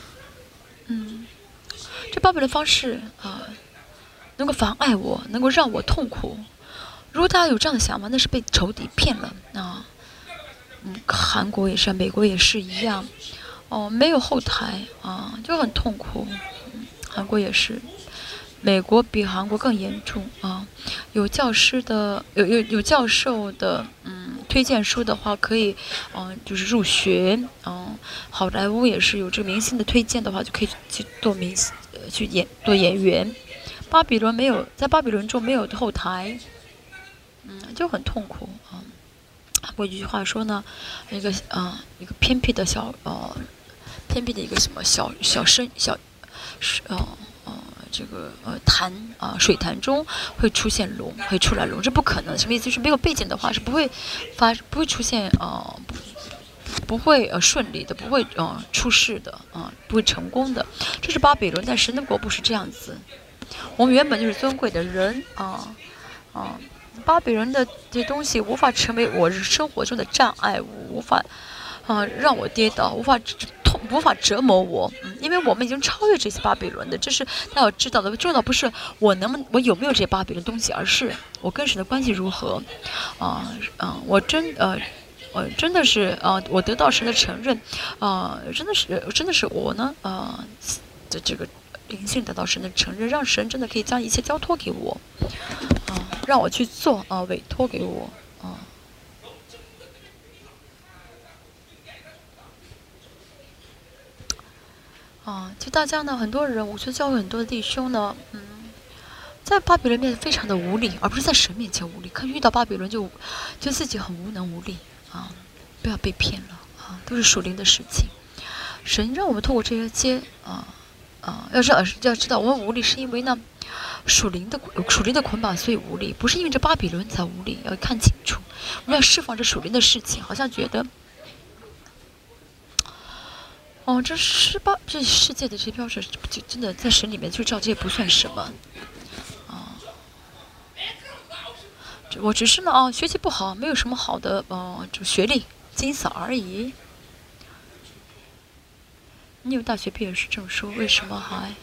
嗯，这报备的方式啊，能够妨碍我，能够让我痛苦。如果大家有这样的想法，那是被仇敌骗了啊。嗯，韩国也是，美国也是一样。哦，没有后台啊，就很痛苦。韩国也是，美国比韩国更严重啊。有教师的，有有有教授的，嗯。推荐书的话，可以，嗯，就是入学，嗯，好莱坞也是有这个明星的推荐的话，就可以去做明星，呃，去演做演员。巴比伦没有，在巴比伦中没有后台，嗯，就很痛苦啊。过一句话说呢，一个啊，一个偏僻的小，呃，偏僻的一个什么小小生小，是，呃。这个呃潭啊水潭中会出现龙，会出来龙，这不可能。什么意思？就是没有背景的话是不会发，不会出现呃不会呃顺利的，不会呃出事的啊，不会成功的。这是巴比伦，但神的国不是这样子。我们原本就是尊贵的人啊啊，巴比伦的这东西无法成为我生活中的障碍物，无法啊让我跌倒，无法。无法折磨我，因为我们已经超越这些巴比伦的，这是大家要知道的。重要不是我能，我有没有这些巴比伦东西，而是我跟神的关系如何，啊，嗯，我真，呃，我真的是，呃，我得到神的承认，啊，真的是，真的是我呢，啊，的这个灵性得到神的承认，让神真的可以将一切交托给我，啊，让我去做，啊，委托给我。啊，就大家呢，很多人，我觉得教会很多的弟兄呢，嗯，在巴比伦面前非常的无力，而不是在神面前无力。可遇到巴比伦就，就自己很无能无力啊！不要被骗了啊，都是属灵的事情。神让我们透过这些接啊啊，要知道要知道，我们无力是因为呢，属灵的属灵的捆绑，所以无力，不是因为这巴比伦才无力。要看清楚，我们要释放这属灵的事情，好像觉得。哦，这十八这世界的这些标准，就真的在神里面就照这些不算什么，哦，我只是呢哦学习不好，没有什么好的哦就学历，仅此而已。你有大学毕业是证书，为什么还？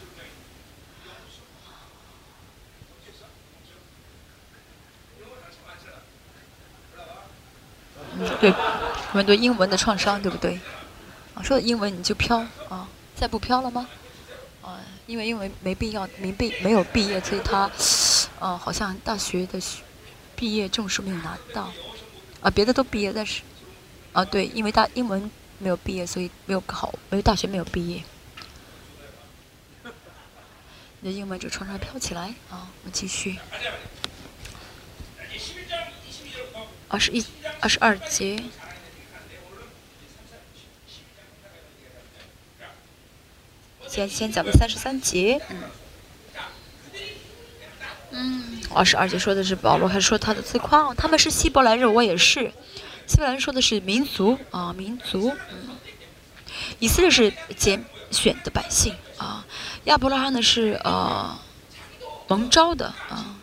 嗯，对，很多英文的创伤，对不对？说英文你就飘啊，再不飘了吗？啊，因为因为没必要，没毕没有毕业，所以他，啊，好像大学的学毕业证书没有拿到，啊，别的都毕业，但是，啊，对，因为大英文没有毕业，所以没有考，没有大学没有毕业。你的英文就常常飘起来啊，我继续。二十一，二十二节。先先讲的三十三节，嗯，嗯，二十二节说的是保罗还是说他的自夸？他们是希伯来人，我也是。希伯来人说的是民族啊，民族。嗯，以色列是拣选的百姓啊，亚伯拉罕呢是呃蒙召的啊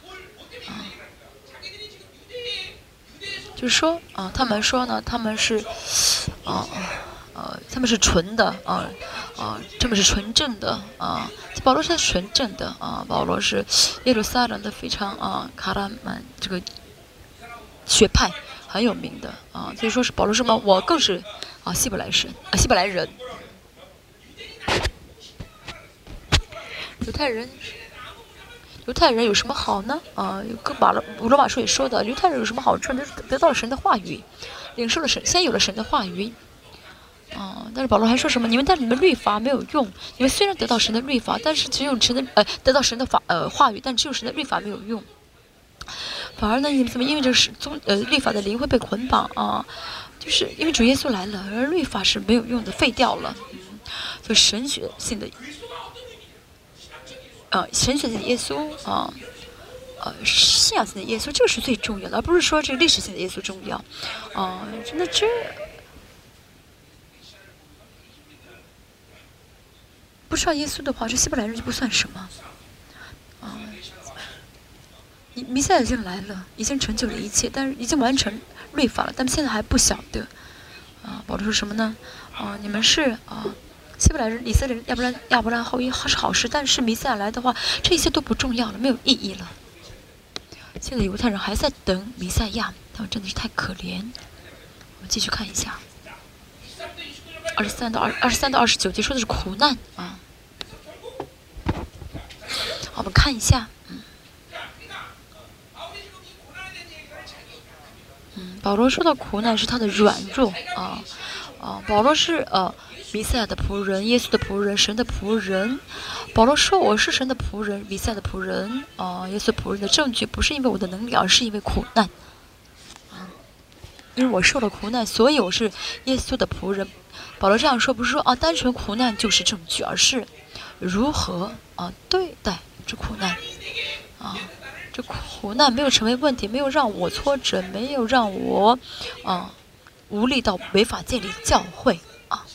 啊，就是说啊，他们说呢，他们是啊。呃，他们是纯的啊，啊，他们是纯正的啊。保罗是纯正的啊，保罗是耶路撒冷的非常啊，卡拉曼这个学派很有名的啊。所以说是保罗什么？我更是啊，希伯来神啊，希伯来人。犹太人，犹太人有什么好呢？啊，跟马罗罗马书也说的，犹太人有什么好处？就是得到了神的话语，领受了神，先有了神的话语。啊，但是保罗还说什么？你们但你们律法没有用，你们虽然得到神的律法，但是只有神的呃得到神的法呃话语，但只有神的律法没有用。反而呢，你们怎么因为这个是宗呃律法的灵会被捆绑啊？就是因为主耶稣来了，而律法是没有用的，废掉了。就神学性的。呃，神学性的耶稣啊，呃，信仰性的耶稣，这个是最重要的，而不是说这个历史性的耶稣重要。啊，真的这不知道耶稣的话，这希伯来人就不算什么。啊，弥弥赛已经来了，已经成就了一切，但是已经完成律法了，但是现在还不晓得。啊，保罗说什么呢？啊，你们是啊。希伯来人、以色列人，要不然亚伯拉后裔是好事，但是弥赛来的话，这些都不重要了，没有意义了。现在犹太人还在等弥赛亚，他们真的是太可怜。我们继续看一下，二十三到二二十三到二十九节说的是苦难啊。我们看一下，嗯，嗯，保罗说的苦难是他的软弱啊啊，保罗是呃。弥赛亚的仆人，耶稣的仆人，神的仆人。保罗说：“我是神的仆人，弥赛亚的仆人。”啊，耶稣仆人的证据不是因为我的能力，而是因为苦难。啊，因为我受了苦难，所以我是耶稣的仆人。保罗这样说，不是说啊，单纯苦难就是证据，而是如何啊对待这苦难。啊，这苦难没有成为问题，没有让我挫折，没有让我啊无力到违法建立教会啊。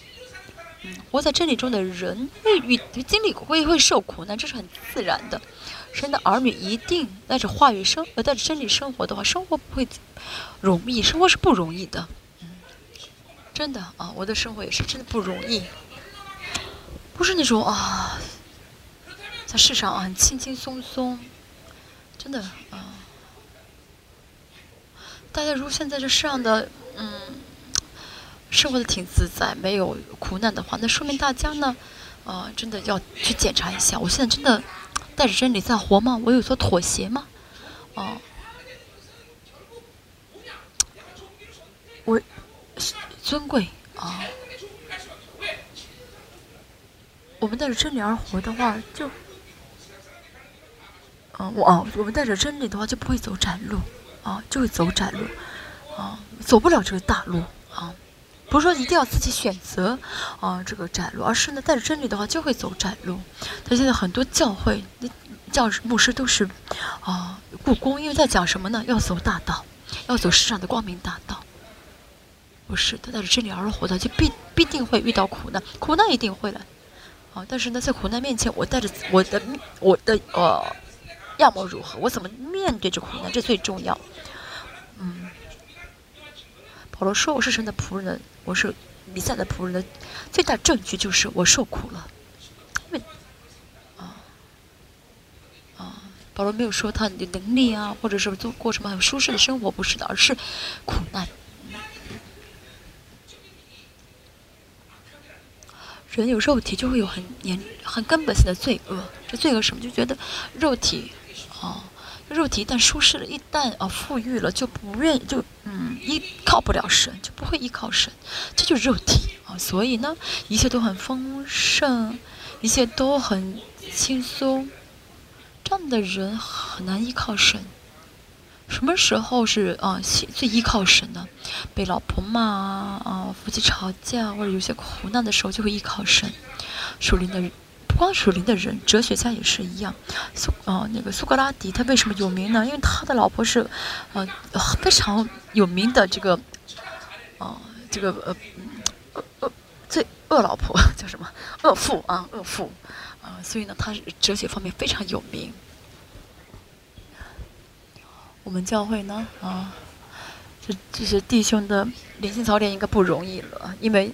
活在真理中的人会遇经历会会受苦难，这是很自然的。神的儿女一定带着话语生，带着真理生活的话，生活不会容易，生活是不容易的。真的啊，我的生活也是真的不容易，不是那种啊，在世上啊很轻轻松松，真的啊。大家如果现在这世上的，嗯。生活的挺自在，没有苦难的话，那说明大家呢，啊，真的要去检查一下，我现在真的带着真理在活吗？我有所妥协吗？哦，我尊贵啊，我们带着真理而活的话，就，嗯，我啊，我们带着真理的话，就不会走窄路，啊，就会走窄路，啊，走不了这个大路，啊。不是说一定要自己选择啊这个窄路，而是呢带着真理的话就会走窄路。他现在很多教会那教牧师都是啊故宫，因为在讲什么呢？要走大道，要走世上的光明大道。不是，他带着真理而活的，就必必定会遇到苦难，苦难一定会来。啊，但是呢，在苦难面前，我带着我的我的呃样貌如何，我怎么面对这苦难，这最重要。嗯。保罗说：“我是神的仆人，我是弥赛的仆人的最大证据就是我受苦了。因为啊啊，保罗没有说他的能力啊，或者是做过什么很舒适的生活，不是的，而是苦难。人有肉体就会有很严、很根本性的罪恶。这罪恶什么？就觉得肉体啊。”肉体一旦舒适了，一旦啊富裕了，就不愿就嗯依靠不了神，就不会依靠神，这就是肉体啊。所以呢，一切都很丰盛，一切都很轻松，这样的人很难依靠神。什么时候是啊最依靠神呢？被老婆骂啊，夫妻吵架或者有些苦难的时候，就会依靠神。属灵的不。光属灵的人，哲学家也是一样。苏啊，那个苏格拉底，他为什么有名呢？因为他的老婆是，呃，非常有名的这个，哦，这个呃，恶恶最恶老婆 叫什么？恶妇啊，恶妇啊，所以呢，他哲学方面非常有名。我们教会呢，啊，这这些弟兄的灵性操练应该不容易了，因为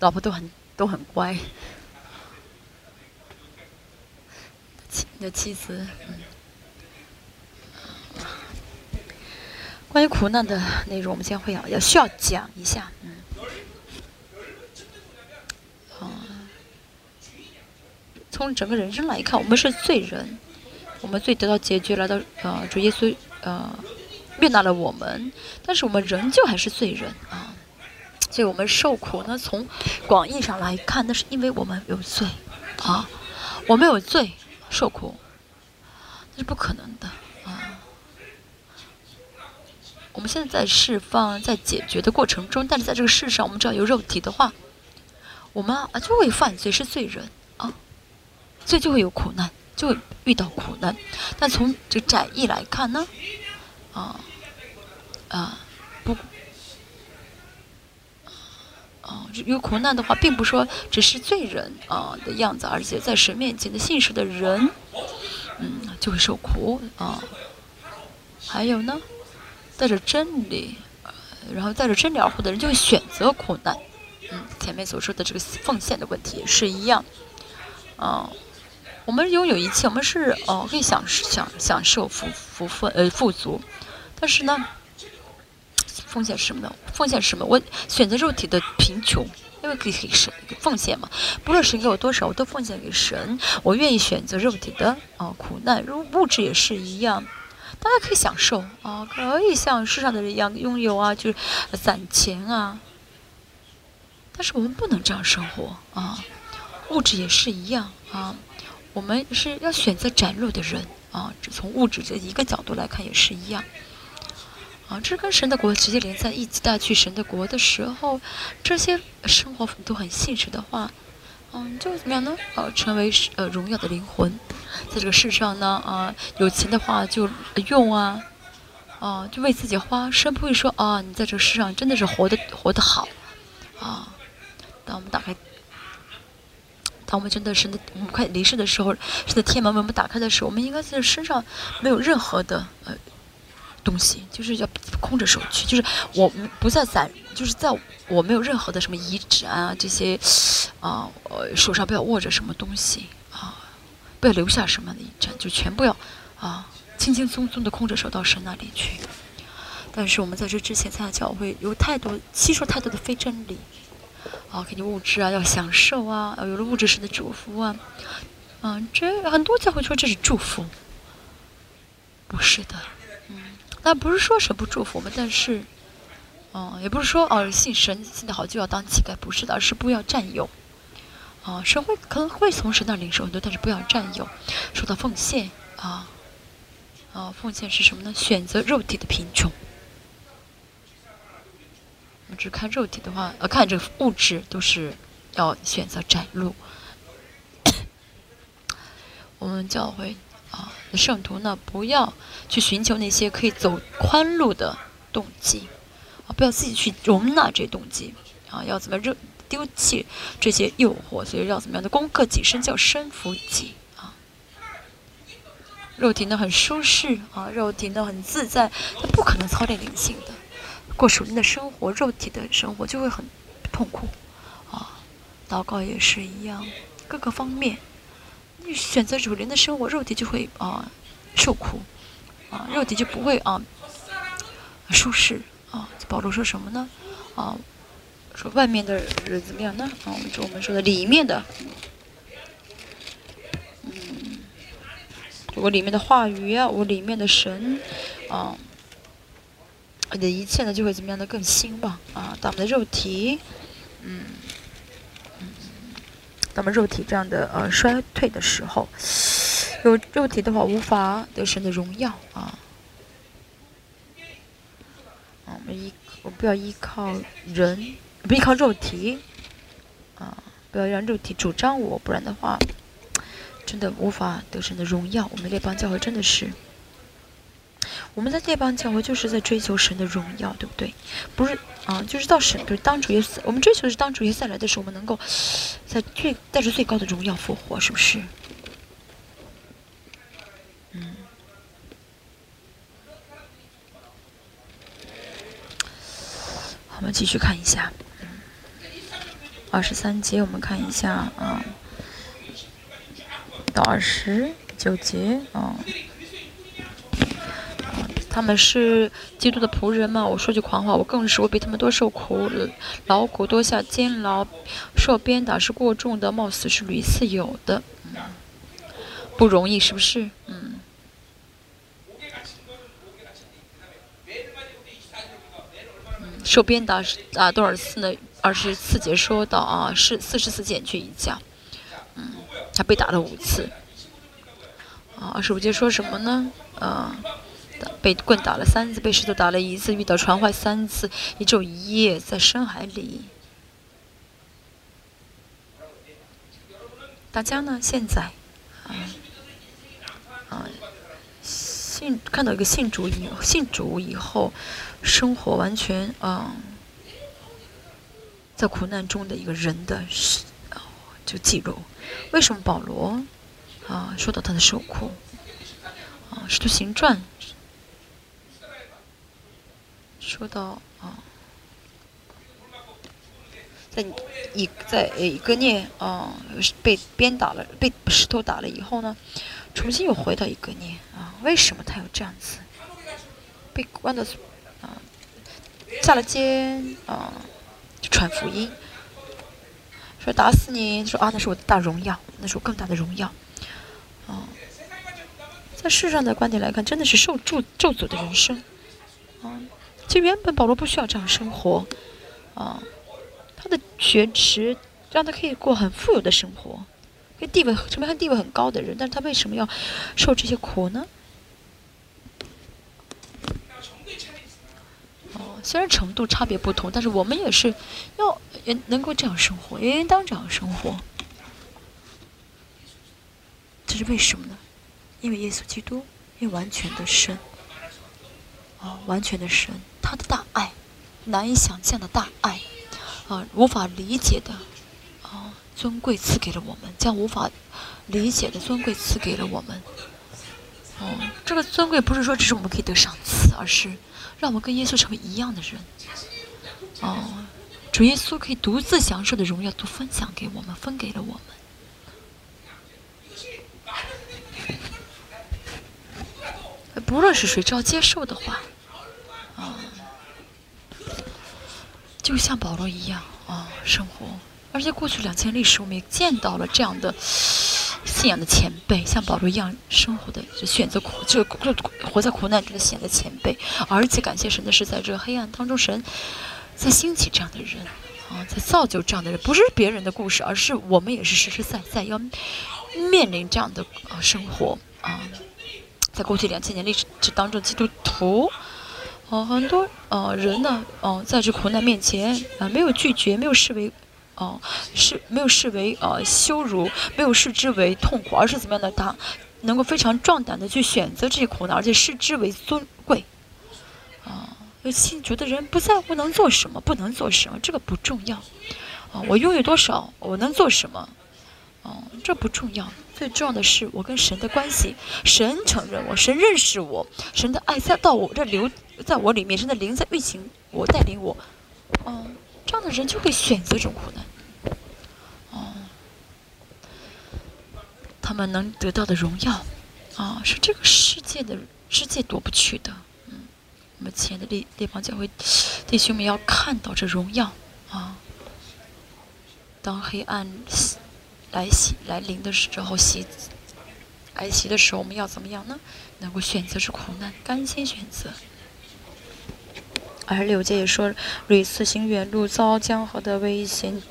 老婆都很都很乖。妻的妻子，嗯关于苦难的内容，我们将会要要需要讲一下。嗯，啊，从整个人生来看，我们是罪人，我们罪得到解决，来到呃主耶稣呃悦纳了我们，但是我们仍旧还是罪人啊，所以我们受苦呢，从广义上来看，那是因为我们有罪啊，我们有罪受苦，那是不可能的啊。我们现在在释放，在解决的过程中，但是在这个世上，我们只要有肉体的话，我们啊就会犯罪，是罪人啊，所以就会有苦难，就会遇到苦难。但从这窄义来看呢，啊啊不啊有苦难的话，并不说只是罪人啊的样子，而且在神面前的信实的人，嗯就会受苦啊。还有呢？带着真理，然后带着真理而活的人就会选择苦难。嗯，前面所说的这个奉献的问题也是一样。啊，我们拥有一切，我们是哦可以享享享受福福分呃富足，但是呢，奉献是什么呢？奉献是什么？我选择肉体的贫穷，因为可以给神奉献嘛。不论神给我多少，我都奉献给神。我愿意选择肉体的啊苦难，如物质也是一样。大家可以享受啊，可以像世上的人一样拥有啊，就是攒钱啊。但是我们不能这样生活啊，物质也是一样啊。我们是要选择展露的人啊，从物质这一个角度来看也是一样啊。这跟神的国直接连在一起，带去神的国的时候，这些生活都很现实的话。嗯，就怎么样呢？呃，成为呃荣耀的灵魂，在这个世上呢，啊，有钱的话就用啊，啊，就为自己花，神不会说啊，你在这个世上真的是活得活得好，啊，当我们打开，当我们真的是我们快离世的时候，是在天门为我们打开的时候，我们应该在身上没有任何的呃。东西就是要空着手去，就是我不再攒，就是在我没有任何的什么遗址啊这些，啊，呃手上不要握着什么东西啊，不要留下什么的遗产，就全部要啊轻轻松松的空着手到神那里去。但是我们在这之前参加教会，有太多吸收太多的非真理啊，给你物质啊要享受啊，有了物质神的祝福啊，嗯，这很多教会说这是祝福，不是的。嗯那不是说神不祝福我们，但是，哦，也不是说哦信神信的好就要当乞丐，不是的，而是不要占有。啊，神会可能会从神那领受很多，但是不要占有，说到奉献啊，啊，奉献是什么呢？选择肉体的贫穷。我们只看肉体的话，呃，看这个物质都是要选择窄路。我们教会。啊，圣徒呢，不要去寻求那些可以走宽路的动机，啊，不要自己去容纳这动机，啊，要怎么扔丢弃这些诱惑？所以要怎么样的攻克己身，叫身服己啊。肉体呢很舒适啊，肉体呢很自在，它不可能操练灵性的，过属灵的生活，肉体的生活就会很痛苦啊。祷告也是一样，各个方面。你选择主灵的生活，肉体就会啊受苦，啊肉体就不会啊舒适啊。保罗说什么呢？啊，说外面的人怎么样呢？啊，我们说我们说的里面的，嗯，我里面的话语啊，我里面的神啊，你的一切呢就会怎么样的更兴旺啊？当我们的肉体，嗯。那么肉体这样的呃衰退的时候，有肉体的话无法得神的荣耀啊。我们依我不要依靠人，不依靠肉体啊，不要让肉体主张我，不然的话，真的无法得神的荣耀。我们列邦教会真的是。我们在列邦教会就是在追求神的荣耀，对不对？不是啊，就是到神，就是当主耶稣，我们追求的是当主耶稣再来的时候，我们能够在最带着最高的荣耀复活，是不是？嗯。好，我们继续看一下，二十三节，我们看一下啊，到二十九节啊。他们是基督的仆人吗？我说句狂话，我更是我比他们多受苦，劳苦多下监牢，受鞭打是过重的，冒死是屡次有的，嗯，不容易，是不是？嗯。受鞭打是打多少次呢？二十四节说到啊，是四十四减去一架，嗯，他被打了五次。啊，二十五节说什么呢？啊，被棍打了三次，被石头打了一次，遇到船坏三次，一昼一夜在深海里。大家呢？现在，啊，啊，信看到一个信主以信主以后。生活完全啊，在苦难中的一个人的就记录。为什么保罗啊说到他的受苦啊？使徒行传说到啊，在以在以哥涅啊被鞭打了，被石头打了以后呢，重新又回到以哥涅啊？为什么他要这样子被关的啊？下了监啊，就传福音，说打死你，说啊，那是我的大荣耀，那是我更大的荣耀，啊，在世上的观点来看，真的是受咒咒诅的人生，啊，其实原本保罗不需要这样生活，啊，他的学识让他可以过很富有的生活，跟地位成为他地位很高的人，但是他为什么要受这些苦呢？哦虽然程度差别不同，但是我们也是要也能够这样生活，也应当这样生活。这是为什么呢？因为耶稣基督，因为完全的神，哦，完全的神，他的大爱，难以想象的大爱，啊，无法理解的，啊，尊贵赐给了我们，将无法理解的尊贵赐给了我们。哦，这个尊贵不是说只是我们可以得赏赐，而是。让我们跟耶稣成为一样的人，哦，主耶稣可以独自享受的荣耀都分享给我们，分给了我们。不论是谁，只要接受的话，啊，就像保罗一样啊，生活。而且过去两千历史，我们也见到了这样的。信仰的前辈，像保罗一样生活的，就选择苦，就活在苦难中的信仰的前辈。而且感谢神的是，在这个黑暗当中，神在兴起这样的人啊，在造就这样的人。不是别人的故事，而是我们也是实实在在要面临这样的啊生活啊。在过去两千年历史当中，基督徒很多啊人呢，哦在这苦难面前啊没有拒绝，没有视为。哦，是没有视为呃羞辱，没有视之为痛苦，而是怎么样的？他能够非常壮胆的去选择这些苦难，而且视之为尊贵。啊，信主的人不在乎能做什么，不能做什么，这个不重要。啊，我拥有多少，我能做什么？哦，这不重要，最重要的是我跟神的关系。神承认我，神认识我，神的爱在到我这留，在我里面，神的灵在运行，我带领我。嗯。这样的人就会选择这种苦难，哦，他们能得到的荣耀，啊，是这个世界的世界夺不去的。嗯，我们亲爱的列列邦教会弟兄们要看到这荣耀，啊，当黑暗来袭来临的时候，袭来袭的时候，我们要怎么样呢？能够选择是苦难，甘心选择。而六节也说，屡次行远路遭江河的危险、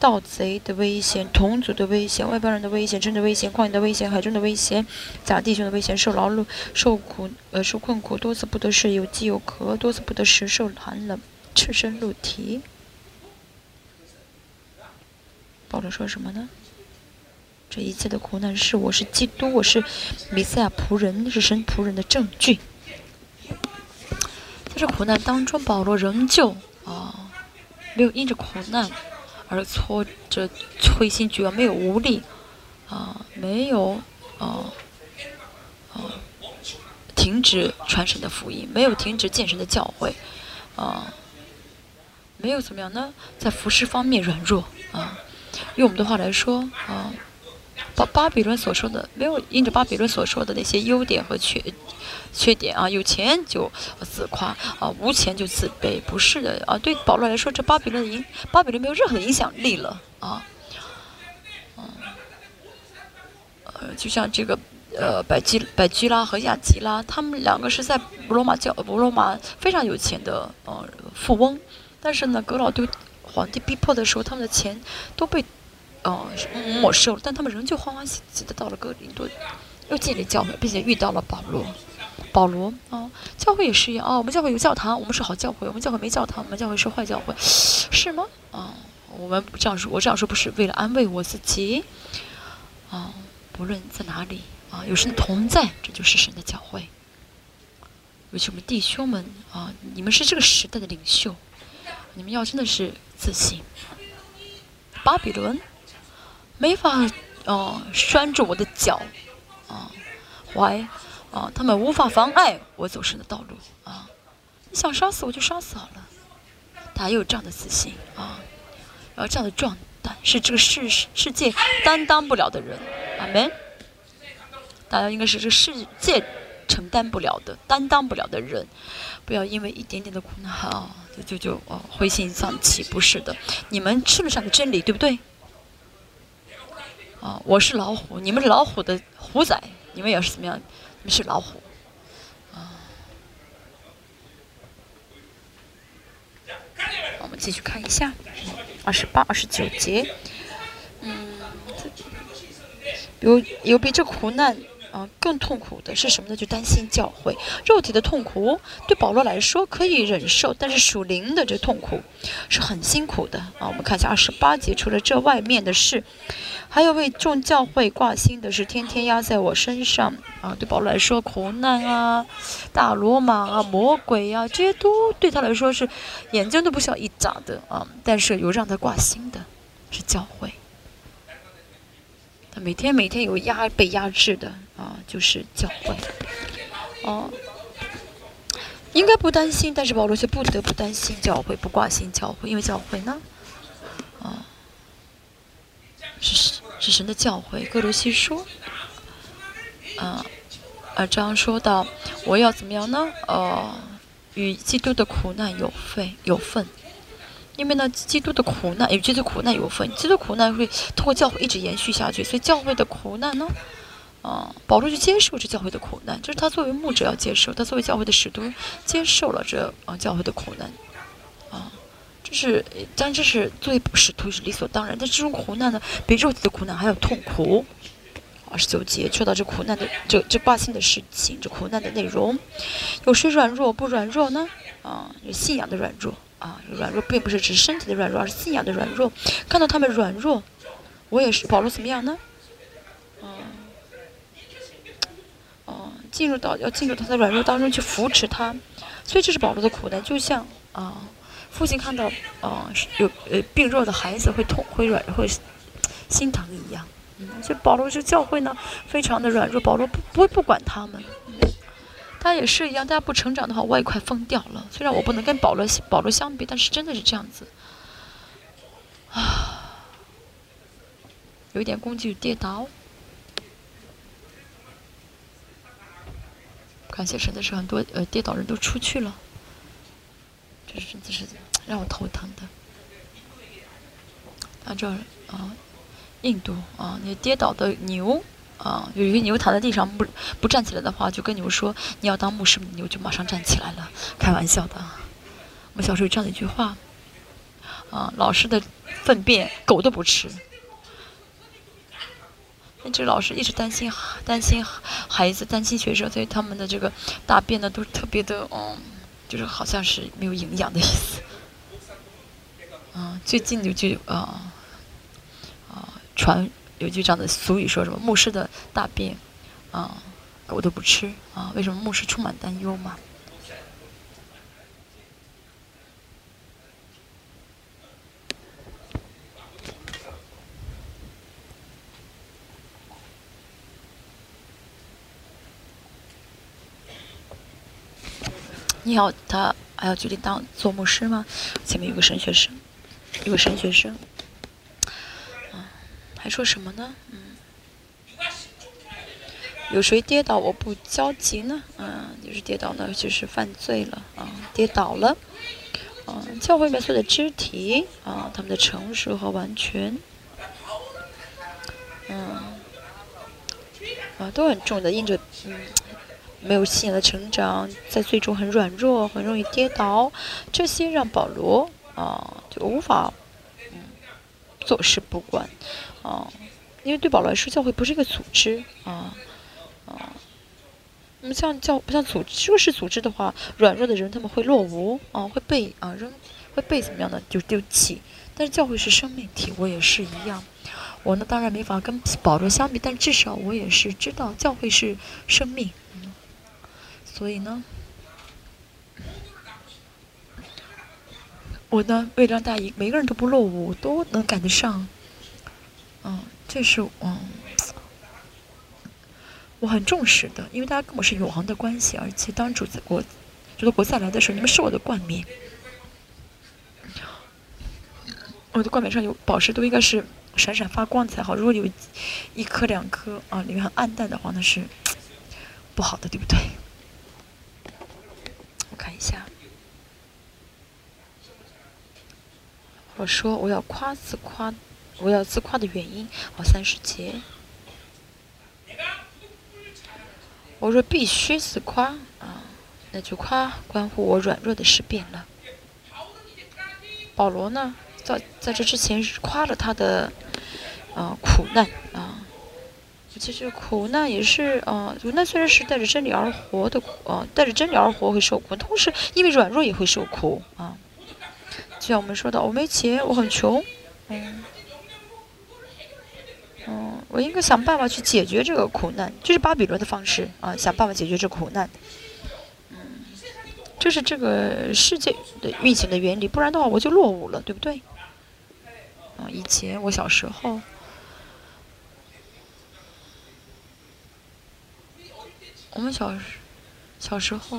盗贼的危险、同族的危险、外邦人的危险、真的危险、旷野的危险、海中的危险、假弟兄的危险、受劳碌、受苦呃受困苦，多次不得食，有饥有渴，多次不得食，受寒冷，赤身露体。保罗说什么呢？这一切的苦难是我是基督，我是弥赛亚仆人，是神仆人的证据。在这苦难当中，保罗仍旧啊，没有因着苦难而挫折、灰心绝望，没有无力啊，没有啊啊停止传神的福音，没有停止建神的教会啊，没有怎么样呢？在服饰方面软弱啊，用我们的话来说啊，巴巴比伦所说的没有印着巴比伦所说的那些优点和缺缺点啊，有钱就自夸啊，无钱就自卑，不是的啊。对保罗来说，这巴比伦影巴比伦没有任何的影响力了啊。嗯，呃，就像这个呃百基百基拉和亚基拉，他们两个是在罗马教罗马非常有钱的呃富翁，但是呢，格老对皇帝逼迫的时候，他们的钱都被。哦，没收了，但他们仍旧欢欢喜喜的到了哥林多，又建立教会，并且遇到了保罗。保罗啊，教会也是一样啊。我们教会有教堂，我们是好教会；我们教会没教堂，我们教会是坏教会，是吗？啊，我们这样说，我这样说不是为了安慰我自己啊。不论在哪里啊，有神的同在，这就是神的教会。尤其我们弟兄们啊，你们是这个时代的领袖，你们要真的是自信。巴比伦。没法，哦，拴住我的脚，啊，怀，啊，他们无法妨碍我走神的道路，啊，你想杀死我就杀死好了，他有这样的自信，啊，然后这样的壮胆是这个世世界担当不了的人，阿门。大家应该是这个世界承担不了的、担当不了的人，不要因为一点点的苦难，啊，就就就哦灰心丧气，不是的，你们吃得上的真理，对不对？啊，我是老虎，你们是老虎的虎仔，你们也是怎么样？你们是老虎，啊。我们继续看一下，二十八、二十九节，嗯，有有比这苦难。啊，更痛苦的是什么呢？就担心教会肉体的痛苦，对保罗来说可以忍受，但是属灵的这痛苦是很辛苦的啊。我们看一下二十八节，除了这外面的事，还有为众教会挂心的是天天压在我身上啊。对保罗来说，苦难啊、大罗马啊、魔鬼啊，这些都对他来说是眼睛都不需要一眨的啊。但是有让他挂心的是教会。他每天每天有压被压制的啊，就是教会，哦，应该不担心，但是保罗却不得不担心教会，不挂心教会，因为教会呢，啊，是是神的教会。哥罗西说，啊，啊，这样说到，我要怎么样呢？呃，与基督的苦难有份有份。因为呢，基督的苦难与基督苦难有份，基督苦难会通过教会一直延续下去，所以教会的苦难呢，啊，保罗去接受这教会的苦难，就是他作为牧者要接受，他作为教会的使徒接受了这啊教会的苦难，啊，这是当然这是作为使徒是理所当然，但这种苦难呢，比肉体的苦难还要痛苦。二十九节说到这苦难的这这挂心的事情，这苦难的内容，有谁软弱不软弱呢？啊，有信仰的软弱。啊，软弱并不是指身体的软弱，而是信仰的软弱。看到他们软弱，我也是。保罗怎么样呢？嗯，哦，进入到要进入他的软弱当中去扶持他，所以这是保罗的苦难。就像啊，父亲看到啊有呃病弱的孩子会痛会软会心疼一样。嗯，所以保罗就教会呢非常的软弱，保罗不不会不管他们。他也是一样，大家不成长的话，我也快疯掉了。虽然我不能跟保罗保罗相比，但是真的是这样子。啊，有一点攻击与跌倒。感谢神的是很多呃跌倒人都出去了，这是真的是让我头疼的。啊这啊，印度啊，你跌倒的牛。啊，有一个牛躺在地上不不站起来的话，就跟牛说：“你要当牧师，牛就马上站起来了。”开玩笑的。我们小时候有这样的一句话：“啊，老师的粪便狗都不吃。”那这老师一直担心担心孩子，担心学生，所以他们的这个大便呢都是特别的，嗯，就是好像是没有营养的意思。啊，最近有句啊啊传。有句这样的俗语说什么？牧师的大便，啊，狗都不吃啊？为什么牧师充满担忧嘛？你要他还要决定当做牧师吗？前面有个神学生，有个神学生。啊还说什么呢？嗯，有谁跌倒我不焦急呢？嗯，就是跌倒呢，就是犯罪了啊，跌倒了。嗯，教会里面所有的肢体啊，他们的成熟和完全，嗯，啊，都很重的，印着嗯，没有信仰的成长，在最终很软弱，很容易跌倒，这些让保罗啊就无法嗯坐视不管啊，因为对保罗来说，教会不是一个组织啊。啊，那么像教不像组织，这个是组织的话，软弱的人他们会落伍啊，会被啊扔，会被怎么样的就丢弃。但是教会是生命体，我也是一样。我呢当然没法跟保罗相比，但至少我也是知道教会是生命。所以呢，我呢为了让大家每个人都不落伍，都能赶得上，嗯，这是嗯。我很重视的，因为大家跟我是永恒的关系，而且当主子国，主的国再来的时候，你们是我的冠冕，我的冠冕上有宝石，都应该是闪闪发光才好。如果有一颗两颗啊，里面很暗淡的话，那是不好的，对不对？看一下，我说我要夸自夸，我要自夸的原因，好，三十节。我说必须自夸啊，那就夸关乎我软弱的事变了。保罗呢，在在这之前是夸了他的啊苦难啊，其实苦难也是啊，苦难虽然是带着真理而活的苦啊，带着真理而活会受苦，同时因为软弱也会受苦啊。就像我们说的，我没钱，我很穷，嗯。嗯，我应该想办法去解决这个苦难，就是巴比伦的方式啊，想办法解决这苦难。嗯，这是这个世界的运行的原理，不然的话我就落伍了，对不对？啊，以前我小时候，我们小时小时候。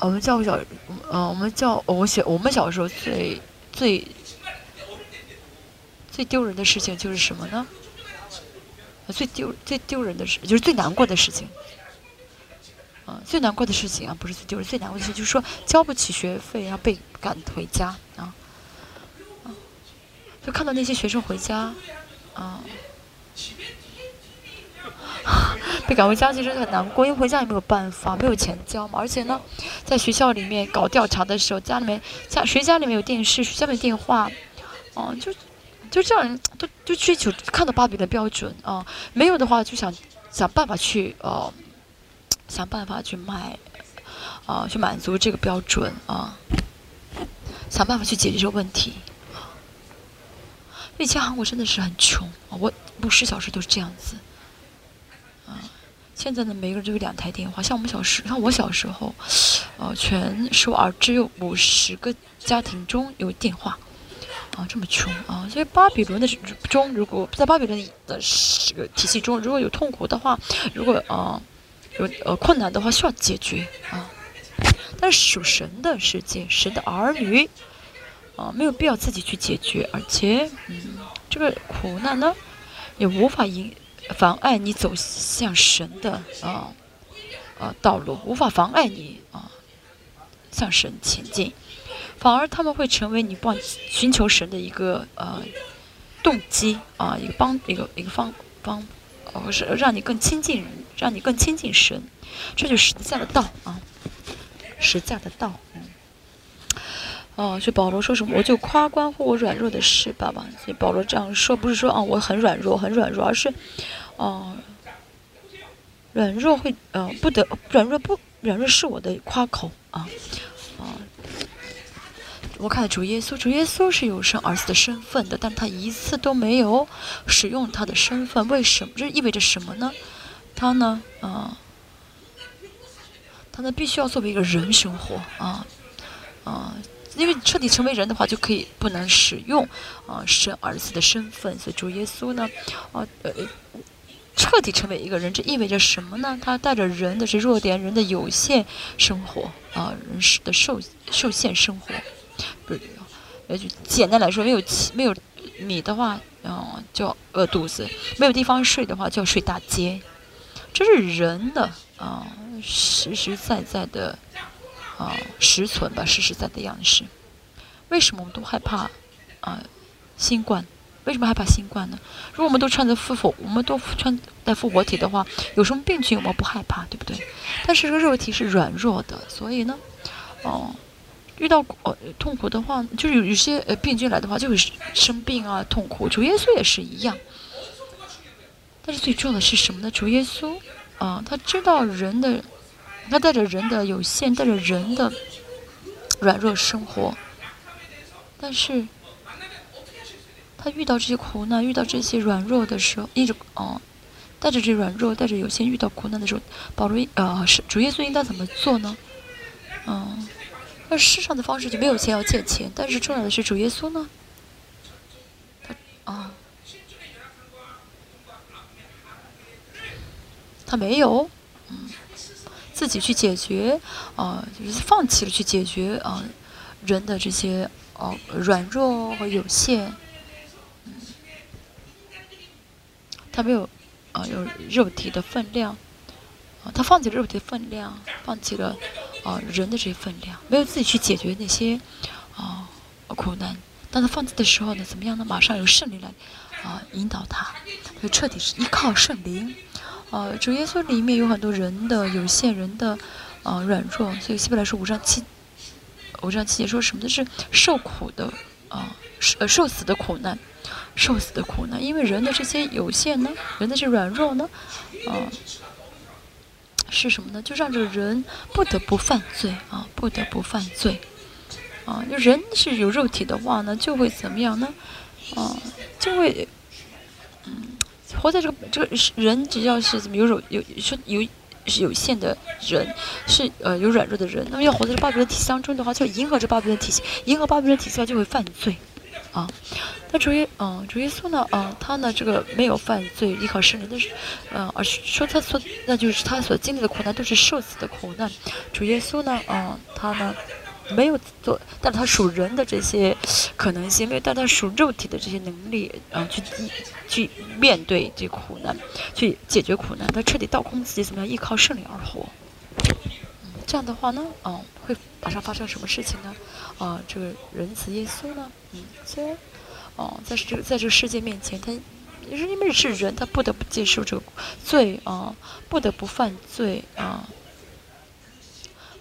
我们教小，嗯，我们教我小我们小时候最最最丢人的事情就是什么呢？最丢最丢人的事就是最难过的事情，嗯，最难过的事情啊，不是最丢人，最难过的事情就是说交不起学费，然后被赶回家啊，就看到那些学生回家，啊。被赶回家其实很难过，因为回家也没有办法，没有钱交嘛。而且呢，在学校里面搞调查的时候，家里面家谁家里面有电视，谁家里电话，哦，就就这样，都就追求看到芭比的标准啊。没有的话，就想想办法去呃，想办法去卖，啊，去满足这个标准啊，想办法去解决这个问题。以前韩国真的是很穷啊，我五十小时都是这样子。现在呢，每个人都有两台电话。像我们小时，像我小时候，呃，全首尔只有五十个家庭中有电话，啊，这么穷啊！所以巴比伦的中，如果在巴比伦的这个体系中，如果有痛苦的话，如果啊有呃困难的话，需要解决啊。但是属神的世界，神的儿女啊，没有必要自己去解决，而且，嗯，这个苦难呢，也无法引。妨碍你走向神的啊啊道路，无法妨碍你啊向神前进，反而他们会成为你帮寻求神的一个呃动机啊，一个帮一个一个方方，或是让你更亲近，让你更亲近神，这就是实在的道啊，实在的道。哦，所以保罗说什么，我就夸关乎我软弱的事，爸爸。所以保罗这样说，不是说啊我很软弱，很软弱，而是，哦，软弱会，呃，不得软弱不软弱是我的夸口啊，啊。我看主耶稣，主耶稣是有生儿子的身份的，但他一次都没有使用他的身份，为什么？这意味着什么呢？他呢，啊，他呢必须要作为一个人生活啊，啊。因为彻底成为人的话，就可以不能使用啊神儿子的身份，所以主耶稣呢，啊呃，彻底成为一个人，这意味着什么呢？他带着人的这弱点，人的有限生活啊，人的受受限生活，不是呃，就简单来说，没有没有米的话，嗯，就饿肚子；没有地方睡的话，就要睡大街。这是人的啊，实实在在的啊，实存吧，实实在在的样式。为什么我们都害怕啊？新冠？为什么害怕新冠呢？如果我们都穿着复活，我们都穿带复活体的话，有什么病菌我们不害怕，对不对？但是这个肉体是软弱的，所以呢，哦。遇到呃痛苦的话，就是有有些呃病菌来的话，就会生病啊，痛苦。主耶稣也是一样。但是最重要的是什么呢？主耶稣啊，他知道人的，他带着人的有限，带着人的软弱生活。但是，他遇到这些苦难，遇到这些软弱的时候，一直哦，带着这软弱，带着有限，遇到苦难的时候，保罗呃是主耶稣应当怎么做呢？嗯。那世上的方式就没有钱要借钱，但是重要的是主耶稣呢，他啊，他没有，嗯，自己去解决，啊，就是放弃了去解决啊人的这些哦软弱和有限，嗯，他没有啊有肉体的分量。啊他放弃了肉体的分量，放弃了啊人的这些分量，没有自己去解决那些啊苦难。当他放弃的时候呢，怎么样呢？马上有圣灵来啊引导他，就彻底是依靠圣灵。啊，主耶稣里面有很多人的有限，人的啊软弱，所以希伯来说五章七五章七节说什么？是受苦的啊，受呃受死的苦难，受死的苦难。因为人的这些有限呢，人的这软弱呢，啊。是什么呢？就让这个人不得不犯罪啊，不得不犯罪啊。就人是有肉体的话呢，就会怎么样呢？啊，就会，活在这个这个人，只要是怎么有肉有说有有限的人，是呃有软弱的人，那么要活在这巴比伦体系当中的话，就迎合这巴比伦体系，迎合巴比伦体系的话就会犯罪啊。那主耶，嗯，主耶稣呢，嗯，他呢，这个没有犯罪，依靠圣灵但是，嗯，而是说他所，那就是他所经历的苦难都是受死的苦难。主耶稣呢，嗯，他呢，没有做，但他属人的这些可能性，没有但他属肉体的这些能力，然后去去面对这苦难，去解决苦难，他彻底倒空自己，怎么样依靠圣灵而活？这样的话呢，嗯，会马上发生什么事情呢？啊，这个仁慈耶稣呢，嗯，虽然。哦，在这个在这个世界面前，他也是因为是人，他不得不接受这个罪啊，不得不犯罪啊，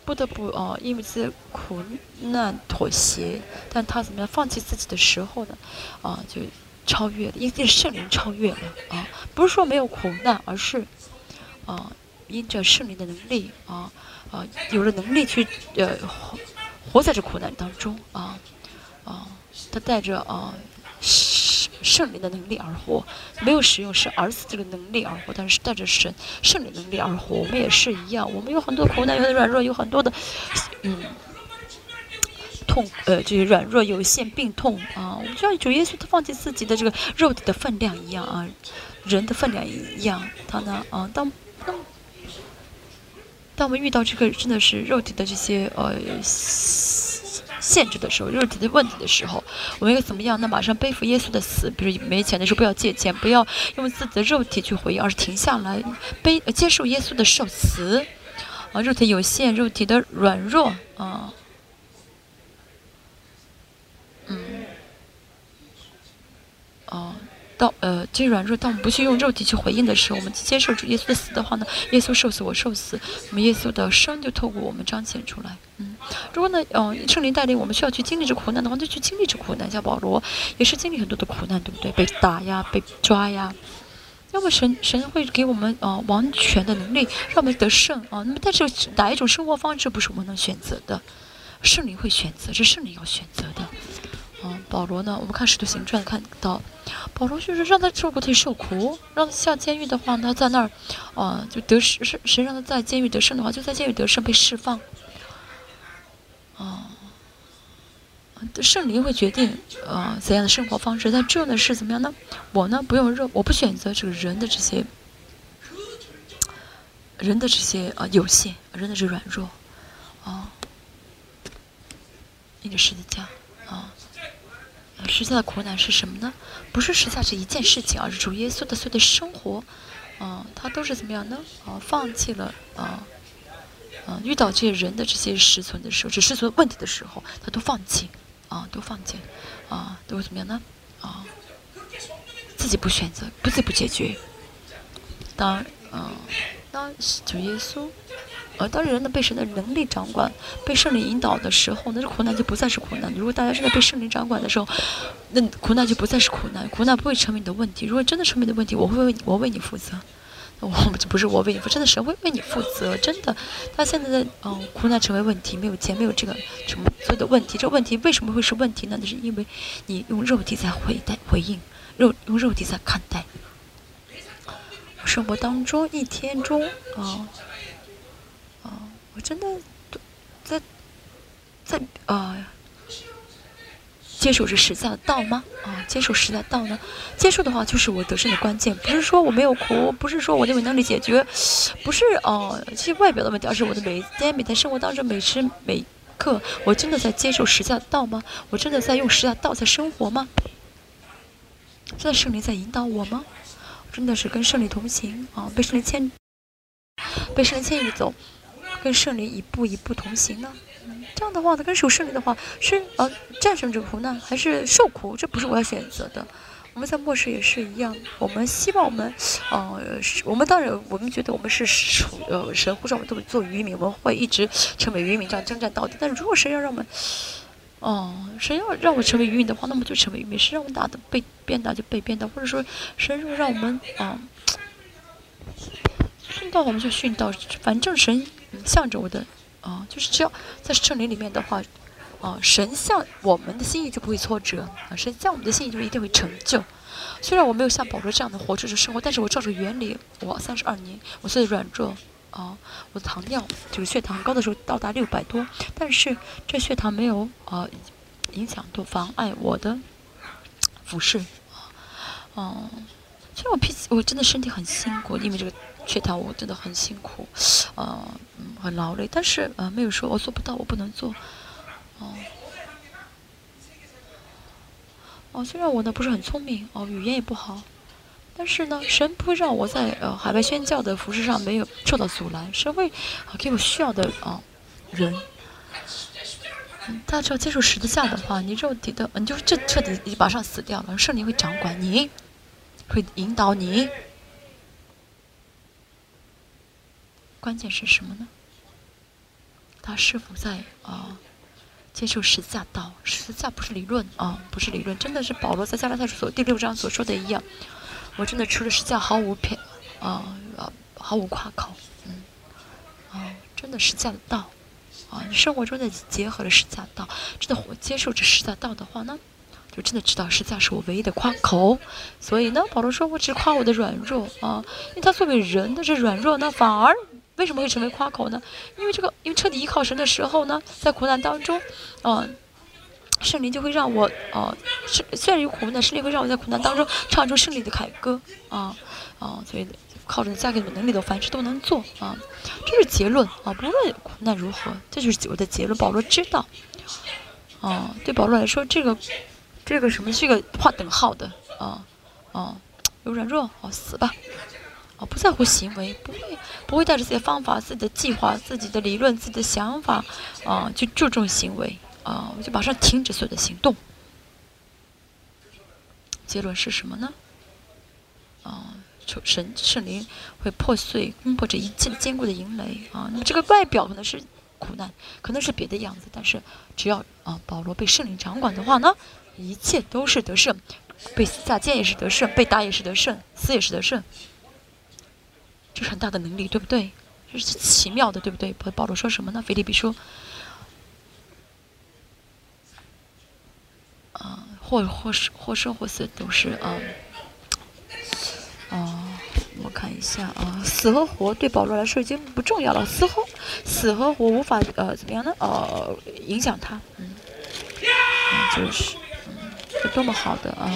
不得不哦，因为这苦难妥协，但他怎么样放弃自己的时候呢？啊，就超越了，因为圣灵超越了啊，不是说没有苦难，而是啊，因着圣灵的能力啊啊，有了能力去呃活活在这苦难当中啊啊，他带着啊。圣灵的能力而活，没有使用是儿子这个能力而活，但是带着神圣灵能力而活。我们也是一样，我们有很多苦难，有很多软弱，有很多的嗯痛，呃，这些软弱、有限、病痛啊。我们就像主耶稣他放弃自己的这个肉体的分量一样啊，人的分量一样。他呢啊，当当当我们遇到这个真的是肉体的这些呃。限制的时候，肉体的问题的时候，我们要怎么样？那马上背负耶稣的死，比如没钱的时候，不要借钱，不要用自己的肉体去回应，而是停下来背接受耶稣的受死。啊，肉体有限，肉体的软弱啊，嗯，哦。到呃，这软弱，当我们不去用肉体去回应的时候，我们接受主耶稣的死的话呢？耶稣受死，我受死，那么耶稣的生就透过我们彰显出来。嗯，如果呢，嗯，圣灵带领我们需要去经历这苦难的话，就去经历这苦难。像保罗也是经历很多的苦难，对不对？被打呀，被抓呀。要么神神会给我们呃完全的能力，让我们得胜啊。那么但是哪一种生活方式不是我们能选择的？圣灵会选择，是圣灵要选择的。嗯，保罗呢？我们看《使徒行传》看到，保罗就是让他受苦，他受苦；让他下监狱的话，他在那儿，啊，就得胜；是谁让他在监狱得胜的话，就在监狱得胜，被释放。啊，圣灵会决定呃怎样的生活方式。但重要的是怎么样呢？我呢，不用肉，我不选择这个人的这些，人的这些啊有限，人的这软弱，啊，你的十字架，啊。实在的苦难是什么呢？不是实在是一件事情，而是主耶稣的所有的生活，啊，他都是怎么样呢？啊，放弃了啊，啊，遇到这些人的这些实存的时候，这实存问题的时候，他都放弃，啊，都放弃，啊，都会怎么样呢？啊，自己不选择，不自己不解决。当，嗯，当主耶稣。呃，当人的被神的能力掌管，被圣灵引导的时候，那这苦难就不再是苦难。如果大家真的被圣灵掌管的时候，那苦难就不再是苦难，苦难不会成为你的问题。如果真的成为你的问题，我会为你，我为你负责。我就不是我为你负，真的神会为你负责，真的。他现在的嗯，苦难成为问题，没有钱，没有这个什么所有的问题。这问题为什么会是问题呢？那是因为你用肉体在回待回应，肉用肉体在看待。生活当中一天中啊。我真的在在啊接受这实在的道吗？啊，接受实在道呢？接受的话，就是我得胜的关键。不是说我没有苦，不是说我就没能力解决，不是哦，这些外表的问题，而是我的每天每天生活当中每时每刻，我真的在接受实在的道吗？我真的在用实在道在生活吗？真的圣灵在引导我吗？真的是跟圣灵同行啊，被圣灵牵，被圣灵牵引着走。跟圣灵一步一步同行呢？这样的话，他跟守圣灵的话是呃战胜这苦难，还是受苦？这不是我要选择的。我们在末世也是一样，我们希望我们，呃，我们当然我们觉得我们是属呃神呼召我们都做渔民，我们会一直成为渔民，这样征战到底。但是如果神要让我们，哦，神要让我成为渔民的话，那么就成为渔民；神让我们打的被鞭打就被鞭打，或者说神如果让我们啊 训到我们就训到，反正神。向着我的，啊，就是只要在圣灵里面的话，啊，神像我们的心意就不会挫折，啊，神像我们的心意就一定会成就。虽然我没有像保罗这样的活着生活，但是我照着原理，我三十二年，我虽然软弱，啊，我的糖尿就是血糖高的时候到达六百多，但是这血糖没有啊影响到妨碍我的服饰，啊，嗯虽然我脾气，我真的身体很辛苦，因为这个。血糖我真的很辛苦，呃，很劳累，但是呃，没有说我做不到，我不能做，哦，哦，虽然我呢不是很聪明，哦，语言也不好，但是呢，神不会让我在呃海外宣教的服饰上没有受到阻拦，神会给我需要的啊人。大家只要接受十字架的话，你肉体的，你就这彻底你马上死掉了，圣灵会掌管你，会引导你。关键是什么呢？他是否在啊接受十字架道？十字架不是理论啊，不是理论，真的是保罗在加拉太所第六章所说的一样。我真的除了十字架毫无偏啊啊毫无夸口，嗯啊，真的十字架的道啊，你生活中的结合了十字架道，真的我接受这十字架道的话呢，就真的知道十字架是我唯一的夸口。所以呢，保罗说我只夸我的软弱啊，因为他作为人的这软弱呢，反而。为什么会成为夸口呢？因为这个，因为彻底依靠神的时候呢，在苦难当中，嗯，圣灵就会让我，呃，虽虽然有苦难，圣灵会让我在苦难当中 唱出胜利的凯歌，啊，啊，所以靠着加给我能力的，凡事都能做，啊，这是结论，啊，不论苦难如何，这就是我的结论。保罗知道，啊，对保罗来说，这个，这个什么是一个划等号的，啊，啊，有软弱，哦，死吧。啊，不在乎行为，不会不会带着自己的方法、自己的计划、自己的理论、自己的想法，啊，去注重行为，啊，我就马上停止所有的行动。结论是什么呢？啊，神圣灵会破碎、攻破这一切坚固的营垒，啊，那么这个外表可能是苦难，可能是别的样子，但是只要啊，保罗被圣灵掌管的话呢，一切都是得胜，被下剑也是得胜，被打也是得胜，死也是得胜。这是很大的能力，对不对？这是奇妙的，对不对？保保罗说什么呢？腓立比说，啊，或或是或生或死都是啊，哦，我看一下啊，死和活对保罗来说已经不重要了，死和死和活无法呃怎么样呢？呃，影响他，嗯，就是，嗯，是多么好的啊，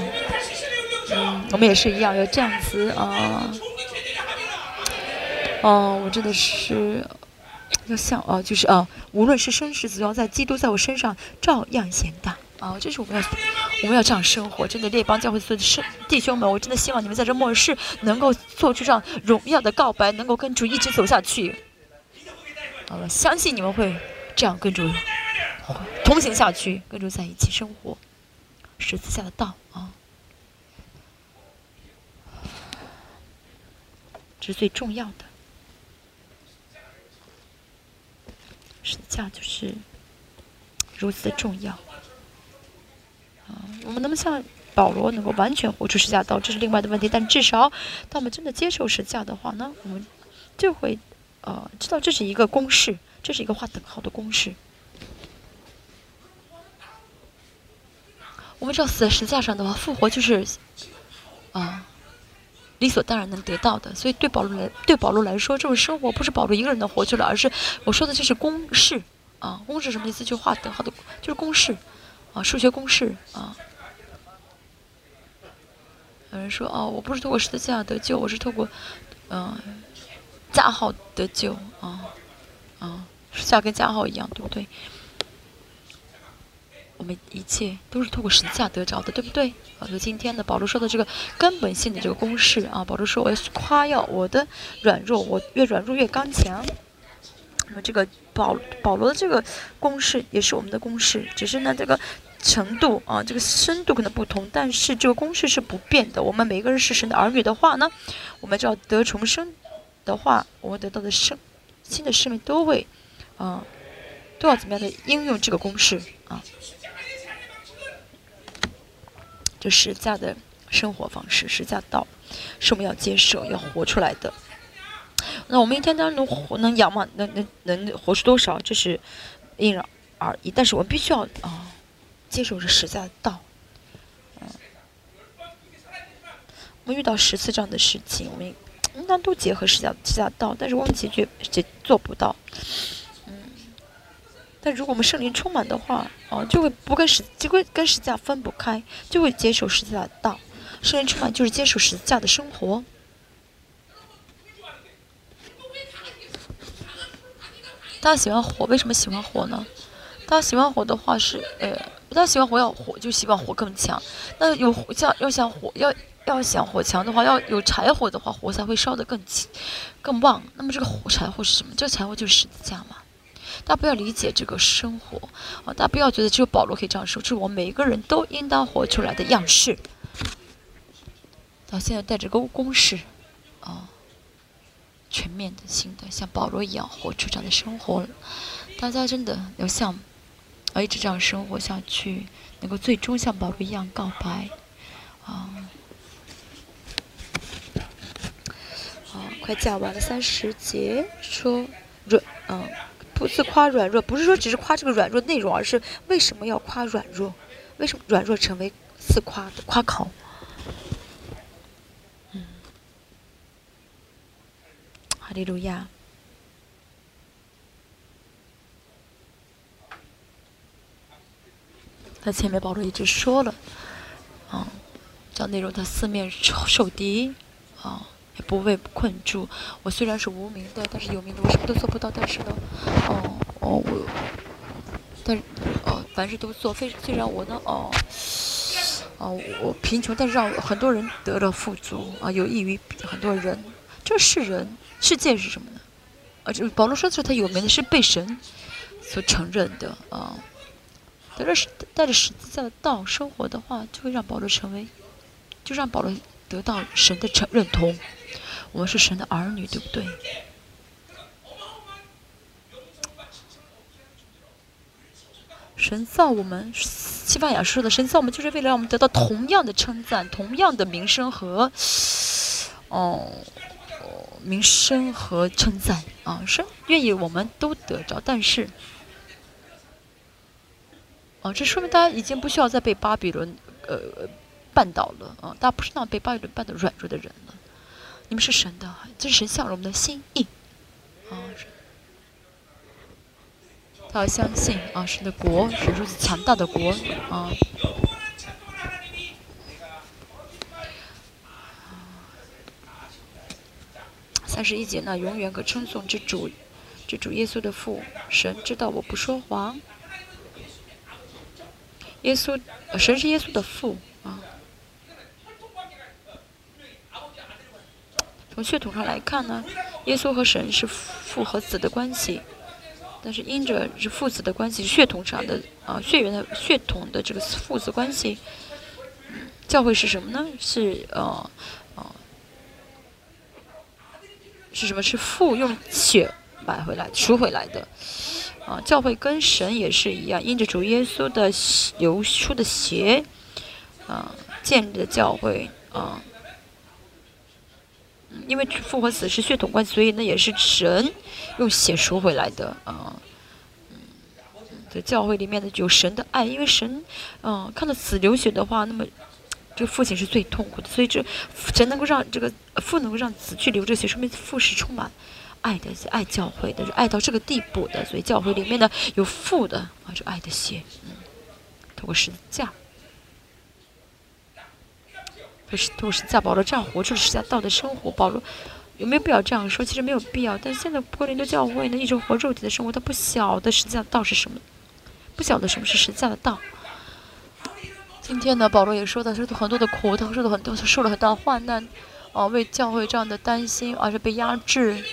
嗯，我们也是一样，有这样子啊。哦，我真的是要像啊，就是啊，无论是生是死，要在基督在我身上照样显大啊，这是我们要我们要这样生活。真的，列邦教会所有的弟兄们，我真的希望你们在这末世能够做出这样荣耀的告白，能够跟主一直走下去。好了，相信你们会这样跟主同行下去，跟主在一起生活，十字架的道啊，这是最重要的。十字架就是如此的重要啊！我们能不能像保罗能够完全活出十字架道，这是另外的问题。但至少，当我们真的接受十字架的话呢，我们就会。呃，知道这是一个公式，这是一个画等号的公式。我们知道死在十字架上的话，复活就是啊理所当然能得到的。所以对保罗来，对保罗来说，这种生活不是保罗一个人能活出来，而是我说的这是公式啊。公式什么意思？就画等号的，就是公式啊，数学公式啊。有人说哦，我不是透过十字架得救，我是透过嗯。加号得救啊啊，像跟加号一样，对不对？我们一切都是透过十字架得着的，对不对？啊，就今天的保罗说的这个根本性的这个公式啊，保罗说我要夸耀我的软弱，我越软弱越刚强。那么这个保保罗的这个公式也是我们的公式，只是呢这个程度啊，这个深度可能不同，但是这个公式是不变的。我们每个人是神的儿女的话呢，我们就要得重生。的话，我们得到的生新的生命都会，啊，都要怎么样的应用这个公式啊？这实价的生活方式，实价道，是我们要接受、要活出来的。那我们一天当中能活、能养嘛？能能能活出多少？这是因人而异。但是我们必须要啊，接受这实价道。嗯，我们遇到十次这样的事情，我们。应当都结合十架十架道，但是我们解决解做不到。但如果我们圣灵充满的话，哦，就会不跟十就会跟十字架分不开，就会接受十字架的道。圣灵充满就是接受十字架的生活。大家喜欢火，为什么喜欢火呢？大家喜欢火的话是，呃，大家喜欢火要火就希望火更强。那有像要想火要。要想火强的话，要有柴火的话，火才会烧得更起、更旺。那么这个火柴火是什么？这个柴火就是十字架嘛。大家不要理解这个生活啊！大家不要觉得只有保罗可以这样说，这是我们每一个人都应当活出来的样式。到现在带着个公式啊，全面的、新的，像保罗一样活出这样的生活。大家真的要像啊，一直这样生活下去，能够最终像保罗一样告白啊。快讲完了三十节，说软，嗯，不自夸软弱，不是说只是夸这个软弱内容，而是为什么要夸软弱？为什么软弱成为自夸的夸口？嗯，哈利路亚。他前面保罗一直说了，啊，讲内容他四面受敌，啊。不被困住。我虽然是无名的，但是有名的我什么都做不到。但是呢，哦哦我，但哦凡事都做。非虽然我呢，哦哦我贫穷，但是让很多人得了富足啊，有益于很多人。这是人世界是什么呢？啊，就保罗说的是他有名的是被神所承认的啊。带着带着十字架的道生活的话，就会让保罗成为，就让保罗得到神的承认同。我们是神的儿女，对不对？神造我们，西班牙说的神造我们，就是为了让我们得到同样的称赞、同样的名声和，哦，名声和称赞啊！是愿意我们都得着，但是，哦，这说明大家已经不需要再被巴比伦呃绊倒了啊！大家不是那被巴比伦绊得软弱的人了。你们是神的，这是神向着我们的心意啊！他要相信啊，神的国是如此强大的国啊！三十一节，那永远可称颂之主，之主耶稣的父神知道我不说谎，耶稣，神是耶稣的父啊。从血统上来看呢，耶稣和神是父和子的关系，但是因着是父子的关系，血统上的啊血缘的血统的这个父子关系，教会是什么呢？是呃呃是什么？是父用血买回来赎回来的啊。教会跟神也是一样，因着主耶稣的流出的血啊建立的教会啊。因为父和子是血统关系，所以那也是神用血赎回来的啊。嗯，在教会里面的有神的爱，因为神，嗯，看到子流血的话，那么这个父亲是最痛苦的，所以这神能够让这个父能够让子去流这血，说明父是充满爱的，爱教会的，是爱到这个地步的。所以教会里面呢有父的啊，这爱的血，嗯，透过十字架。是都是在保罗这样活出十字架道的生活。保罗有没有必要这样说？其实没有必要。但现在柏林的教会呢，一直活肉体的生活，他不晓得十字架道是什么，不晓得什么是十字架的道。今天呢，保罗也说到，受了很多的苦，他受了很多，他受了很大的患难，啊，为教会这样的担心，而且被压制。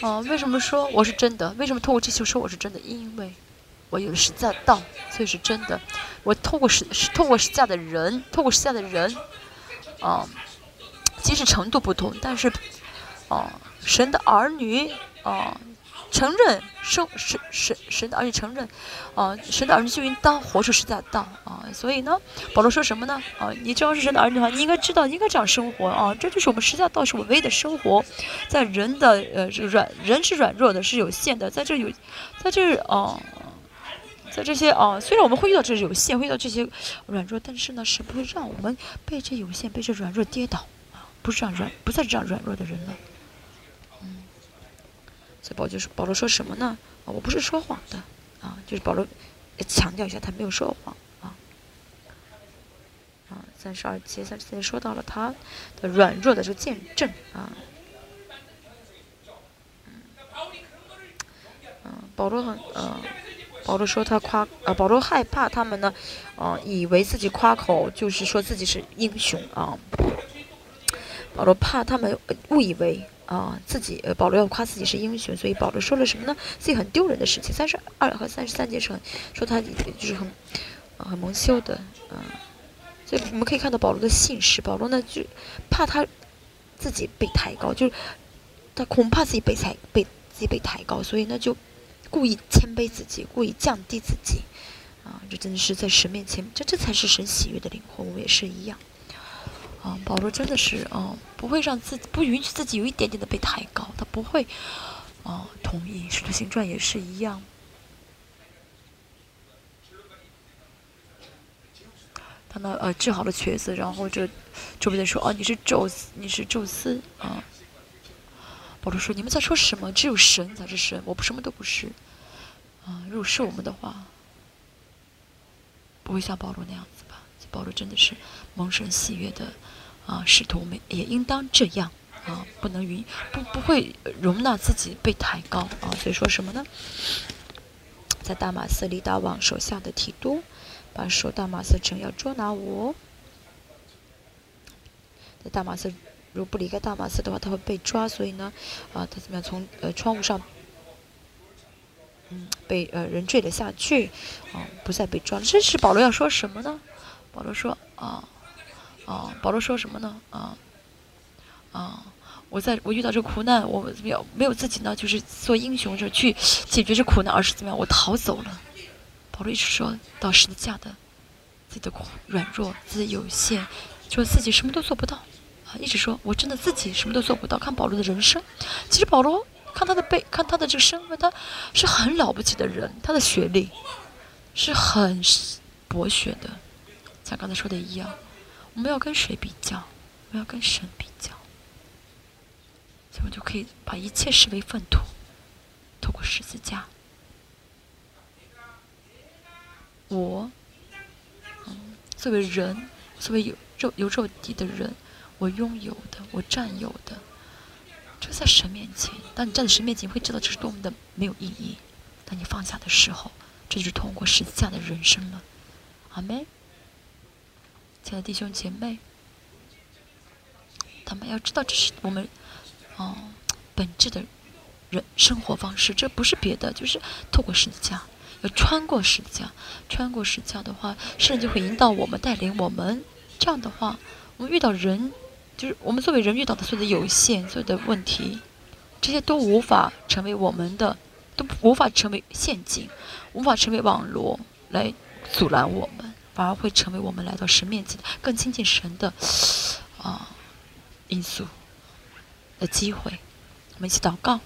啊，为什么说我是真的？为什么通过这些说我是真的？因为我有了十字架道，所以是真的。我透过十，透过十字架的人，透过十字架的人。啊，即使程度不同，但是，啊，神的儿女啊，承认生神神神的儿女承认，啊，神的儿女就应当活出实在道啊。所以呢，保罗说什么呢？啊，你只要是神的儿女的话，你应该知道应该这样生活啊。这就是我们实在道是我唯一的生活，在人的呃软人是软弱的，是有限的，在这有，在这啊这些啊，虽然我们会遇到这有限，会遇到这些软弱，但是呢，是不会让我们被这有限、被这软弱跌倒啊！不是这样软，不再是这样软弱的人了。嗯，所以保罗说，保罗说什么呢？啊，我不是说谎的啊，就是保罗强调一下，他没有说谎啊。啊，三十二节、三十节说到了他的软弱的这个见证啊。嗯，保罗很嗯。保罗说他夸，呃，保罗害怕他们呢，呃，以为自己夸口就是说自己是英雄啊。保罗怕他们误以为啊自己，保罗要夸自己是英雄，所以保罗说了什么呢？自己很丢人的事情。三十二和三十三节是很，说他就是很，很蒙羞的，啊。所以我们可以看到保罗的信使，保罗呢就怕他自己被抬高，就是他恐怕自己被抬，被自己被抬高，所以呢就。故意谦卑自己，故意降低自己，啊，这真的是在神面前，这这才是神喜悦的灵魂。我们也是一样，啊，保罗真的是，啊，不会让自己不允许自己有一点点的被抬高，他不会，啊，同意。使徒行传也是一样，他呢，呃，治好了瘸子，然后这周边的说，哦，你是宙斯，你是宙斯，啊。保罗说：“你们在说什么？只有神才是神，我不什么都不是。啊，如果是我们的话，不会像保罗那样子吧？保罗真的是蒙神喜悦的啊，使徒们也应当这样啊，不能允不不会容纳自己被抬高啊。所以说什么呢？在大马斯里达王手下的提督，把守大马斯城要捉拿我，在大马斯。”如果不离开大马斯的话，他会被抓。所以呢，啊，他怎么样从呃窗户上，嗯，被呃人坠了下去，啊，不再被抓。这是保罗要说什么呢？保罗说啊啊，保罗说什么呢？啊啊，我在我遇到这苦难，我怎么样没有自己呢？就是做英雄，就去解决这苦难，而是怎么样？我逃走了。保罗一直说到十字架的自己的软弱，自己有限，说自己什么都做不到。一直说，我真的自己什么都做不到。看保罗的人生，其实保罗看他的背，看他的这个身份，他是很了不起的人。他的学历是很博学的，像刚才说的一样。我们要跟谁比较？我们要跟神比较，所以我就可以把一切视为粪土，透过十字架。我，嗯，作为人，作为有肉有肉体的人。我拥有的，我占有的，就在神面前，当你站在神面前，你会知道这是多么的没有意义。当你放下的时候，这就是通过十字架的人生了。阿门。亲爱的弟兄姐妹，他们要知道这是我们哦本质的人生活方式，这不是别的，就是透过十字架，要穿过十字架，穿过十字架的话，圣就会引导我们，带领我们。这样的话，我们遇到人，就是我们作为人遇到的所有的有限、所有的问题，这些都无法成为我们的，都无法成为陷阱，无法成为网络来阻拦我们。反而会成为我们来到神面前更亲近神的啊因素的机会。我们一起祷告。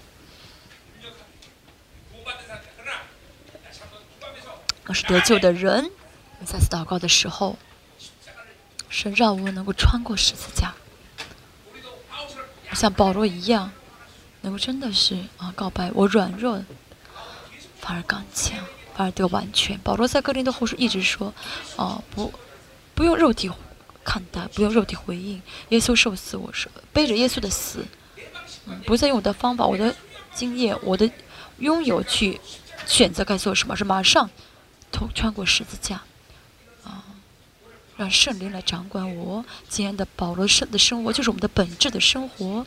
我是得救的人。我们再次祷告的时候，神让我们能够穿过十字架，像保罗一样，能够真的是啊告白我软弱，反而刚强。反而得完全。保罗在哥林多后书一直说：“哦，不，不用肉体看待，不用肉体回应。耶稣受死，我说背着耶稣的死，嗯，不再用我的方法、我的经验、我的拥有去选择该做什么，是马上通穿过十字架，让圣灵来掌管我。今天的保罗生的生活，就是我们的本质的生活。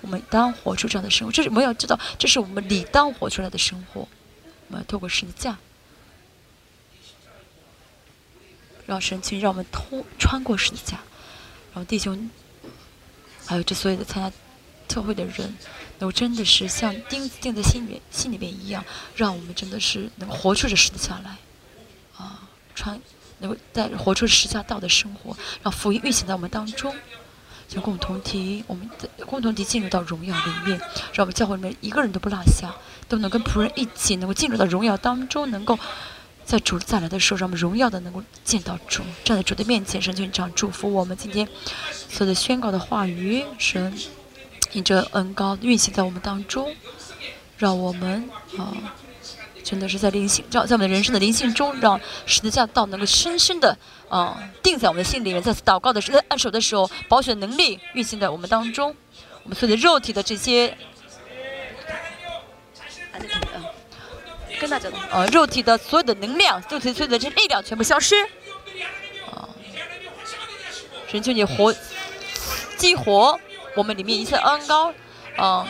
我们当活出这样的生活，这是我们要知道，这是我们理当活出来的生活。”我们要透过十字架，让神去让我们通穿过十字架，然后弟兄，还有这所有的参加特会的人，能够真的是像钉子钉在心里面心里面一样，让我们真的是能活出这十字架来，啊，穿能够带活出十架道的生活，让福音运行在我们当中。就共同体，我们的共同体进入到荣耀里面，让我们教会里面一个人都不落下，都能跟仆人一起能够进入到荣耀当中，能够在主再来的时候，让我们荣耀的能够见到主，站在主的面前，神就这样祝福我们今天所有的宣告的话语，神以这恩高运行在我们当中，让我们啊。真的是在灵性，让在我们的人生的灵性中，让十字架道能够深深的啊定在我们的心里面。在祷告的时候，按手的时候，保险能力运行在我们当中。我们所有的肉体的这些，跟大家讲，呃，肉体的所有的能量，肉体所有的这力量全部消失。啊，神求你活激活我们里面一切恩高，啊，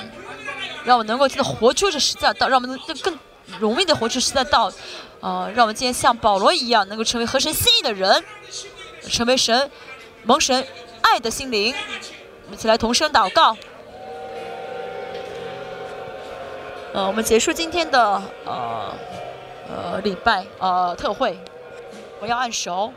让我能够真的活出这十字架道，让我们能更。容易的活出实在道，呃，让我们今天像保罗一样，能够成为合神心意的人，成为神蒙神爱的心灵。我们一起来同声祷告。呃，我们结束今天的呃呃礼拜呃特会，我要按手。